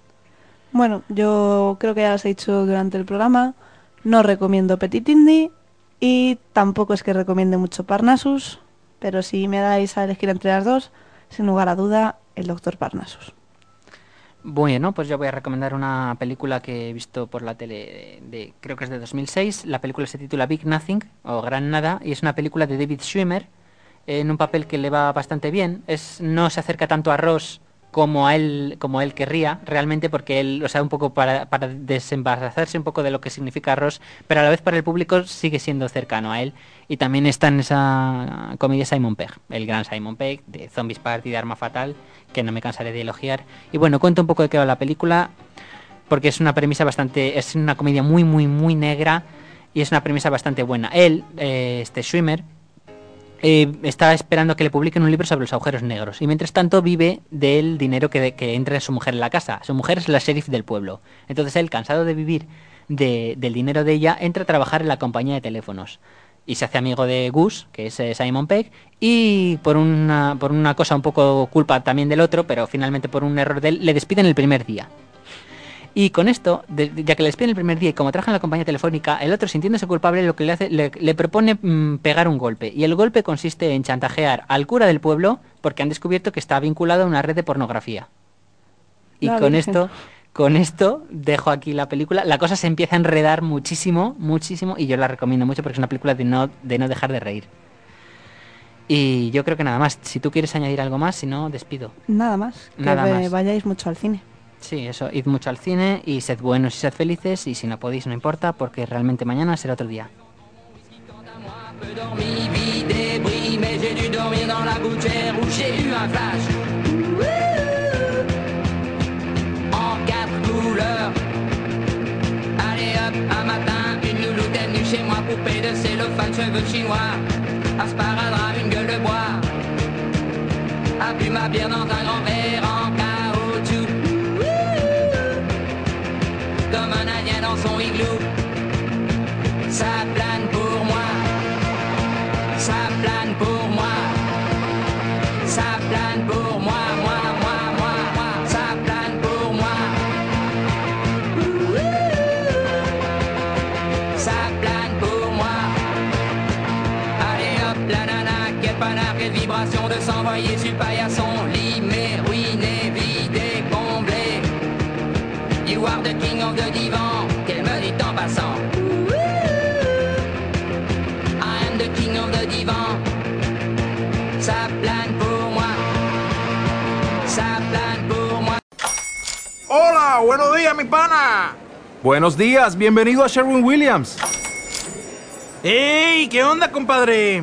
Bueno, yo creo que ya os he dicho durante el programa, no recomiendo Petit Indy y tampoco es que recomiende mucho Parnassus, pero si me dais a elegir entre las dos, sin lugar a duda, el Doctor Parnassus. Bueno, pues yo voy a recomendar una película que he visto por la tele de, de- creo que es de 2006. La película se titula Big Nothing o Gran Nada y es una película de David Schwimmer en un papel que le va bastante bien. Es no se acerca tanto a Ross como a él como él querría realmente porque él, o sea, un poco para, para desembarazarse un poco de lo que significa Ross, pero a la vez para el público sigue siendo cercano a él y también está en esa comedia Simon Pegg, el gran Simon Pegg de Zombies Party de Arma Fatal, que no me cansaré de elogiar. Y bueno, cuento un poco de qué va la película porque es una premisa bastante es una comedia muy muy muy negra y es una premisa bastante buena. Él, eh, este Schwimmer, eh, está esperando que le publiquen un libro sobre los agujeros negros y mientras tanto vive del dinero que, que entra su mujer en la casa. Su mujer es la sheriff del pueblo. Entonces él, cansado de vivir de- del dinero de ella, entra a trabajar en la compañía de teléfonos y se hace amigo de Gus, que es eh, Simon Pegg, y por una, por una cosa un poco culpa también del otro, pero finalmente por un error de él, le despiden el primer día. Y con esto, de- ya que le despiden el primer día y como trabaja en la compañía telefónica, el otro sintiéndose culpable lo que le hace, le, le propone mm, pegar un golpe. Y el golpe consiste en chantajear al cura del pueblo porque han descubierto que está vinculado a una red de pornografía. Y La con Virgen. esto, con esto dejo aquí la película. La cosa se empieza a enredar muchísimo, muchísimo, y yo la recomiendo mucho porque es una película de no, de no dejar de reír. Y yo creo que nada más. Si tú quieres añadir algo más, si no, despido. Nada más. Que Nada más. vayáis mucho al cine. Sí, eso, id mucho al cine y sed buenos y sed felices y si no podéis no importa porque realmente mañana será otro día. un matin, une louloute est chez moi, poupée de cellophane, cheveux chinois, un sparadrap, une gueule de bois. A bu ma bière dans un grand verre sur le paillasson. Limé, ruiné, vidé, comblé. You are the king of the divan, qu'elle me dit en passant. I am the king of the divan. Ça plane pour moi. Ça plane pour moi. Hola, buenos días, mi pana. Buenos días, bienvenido a Sherwin Williams. ¡Ey! ¿Qué onda, compadre?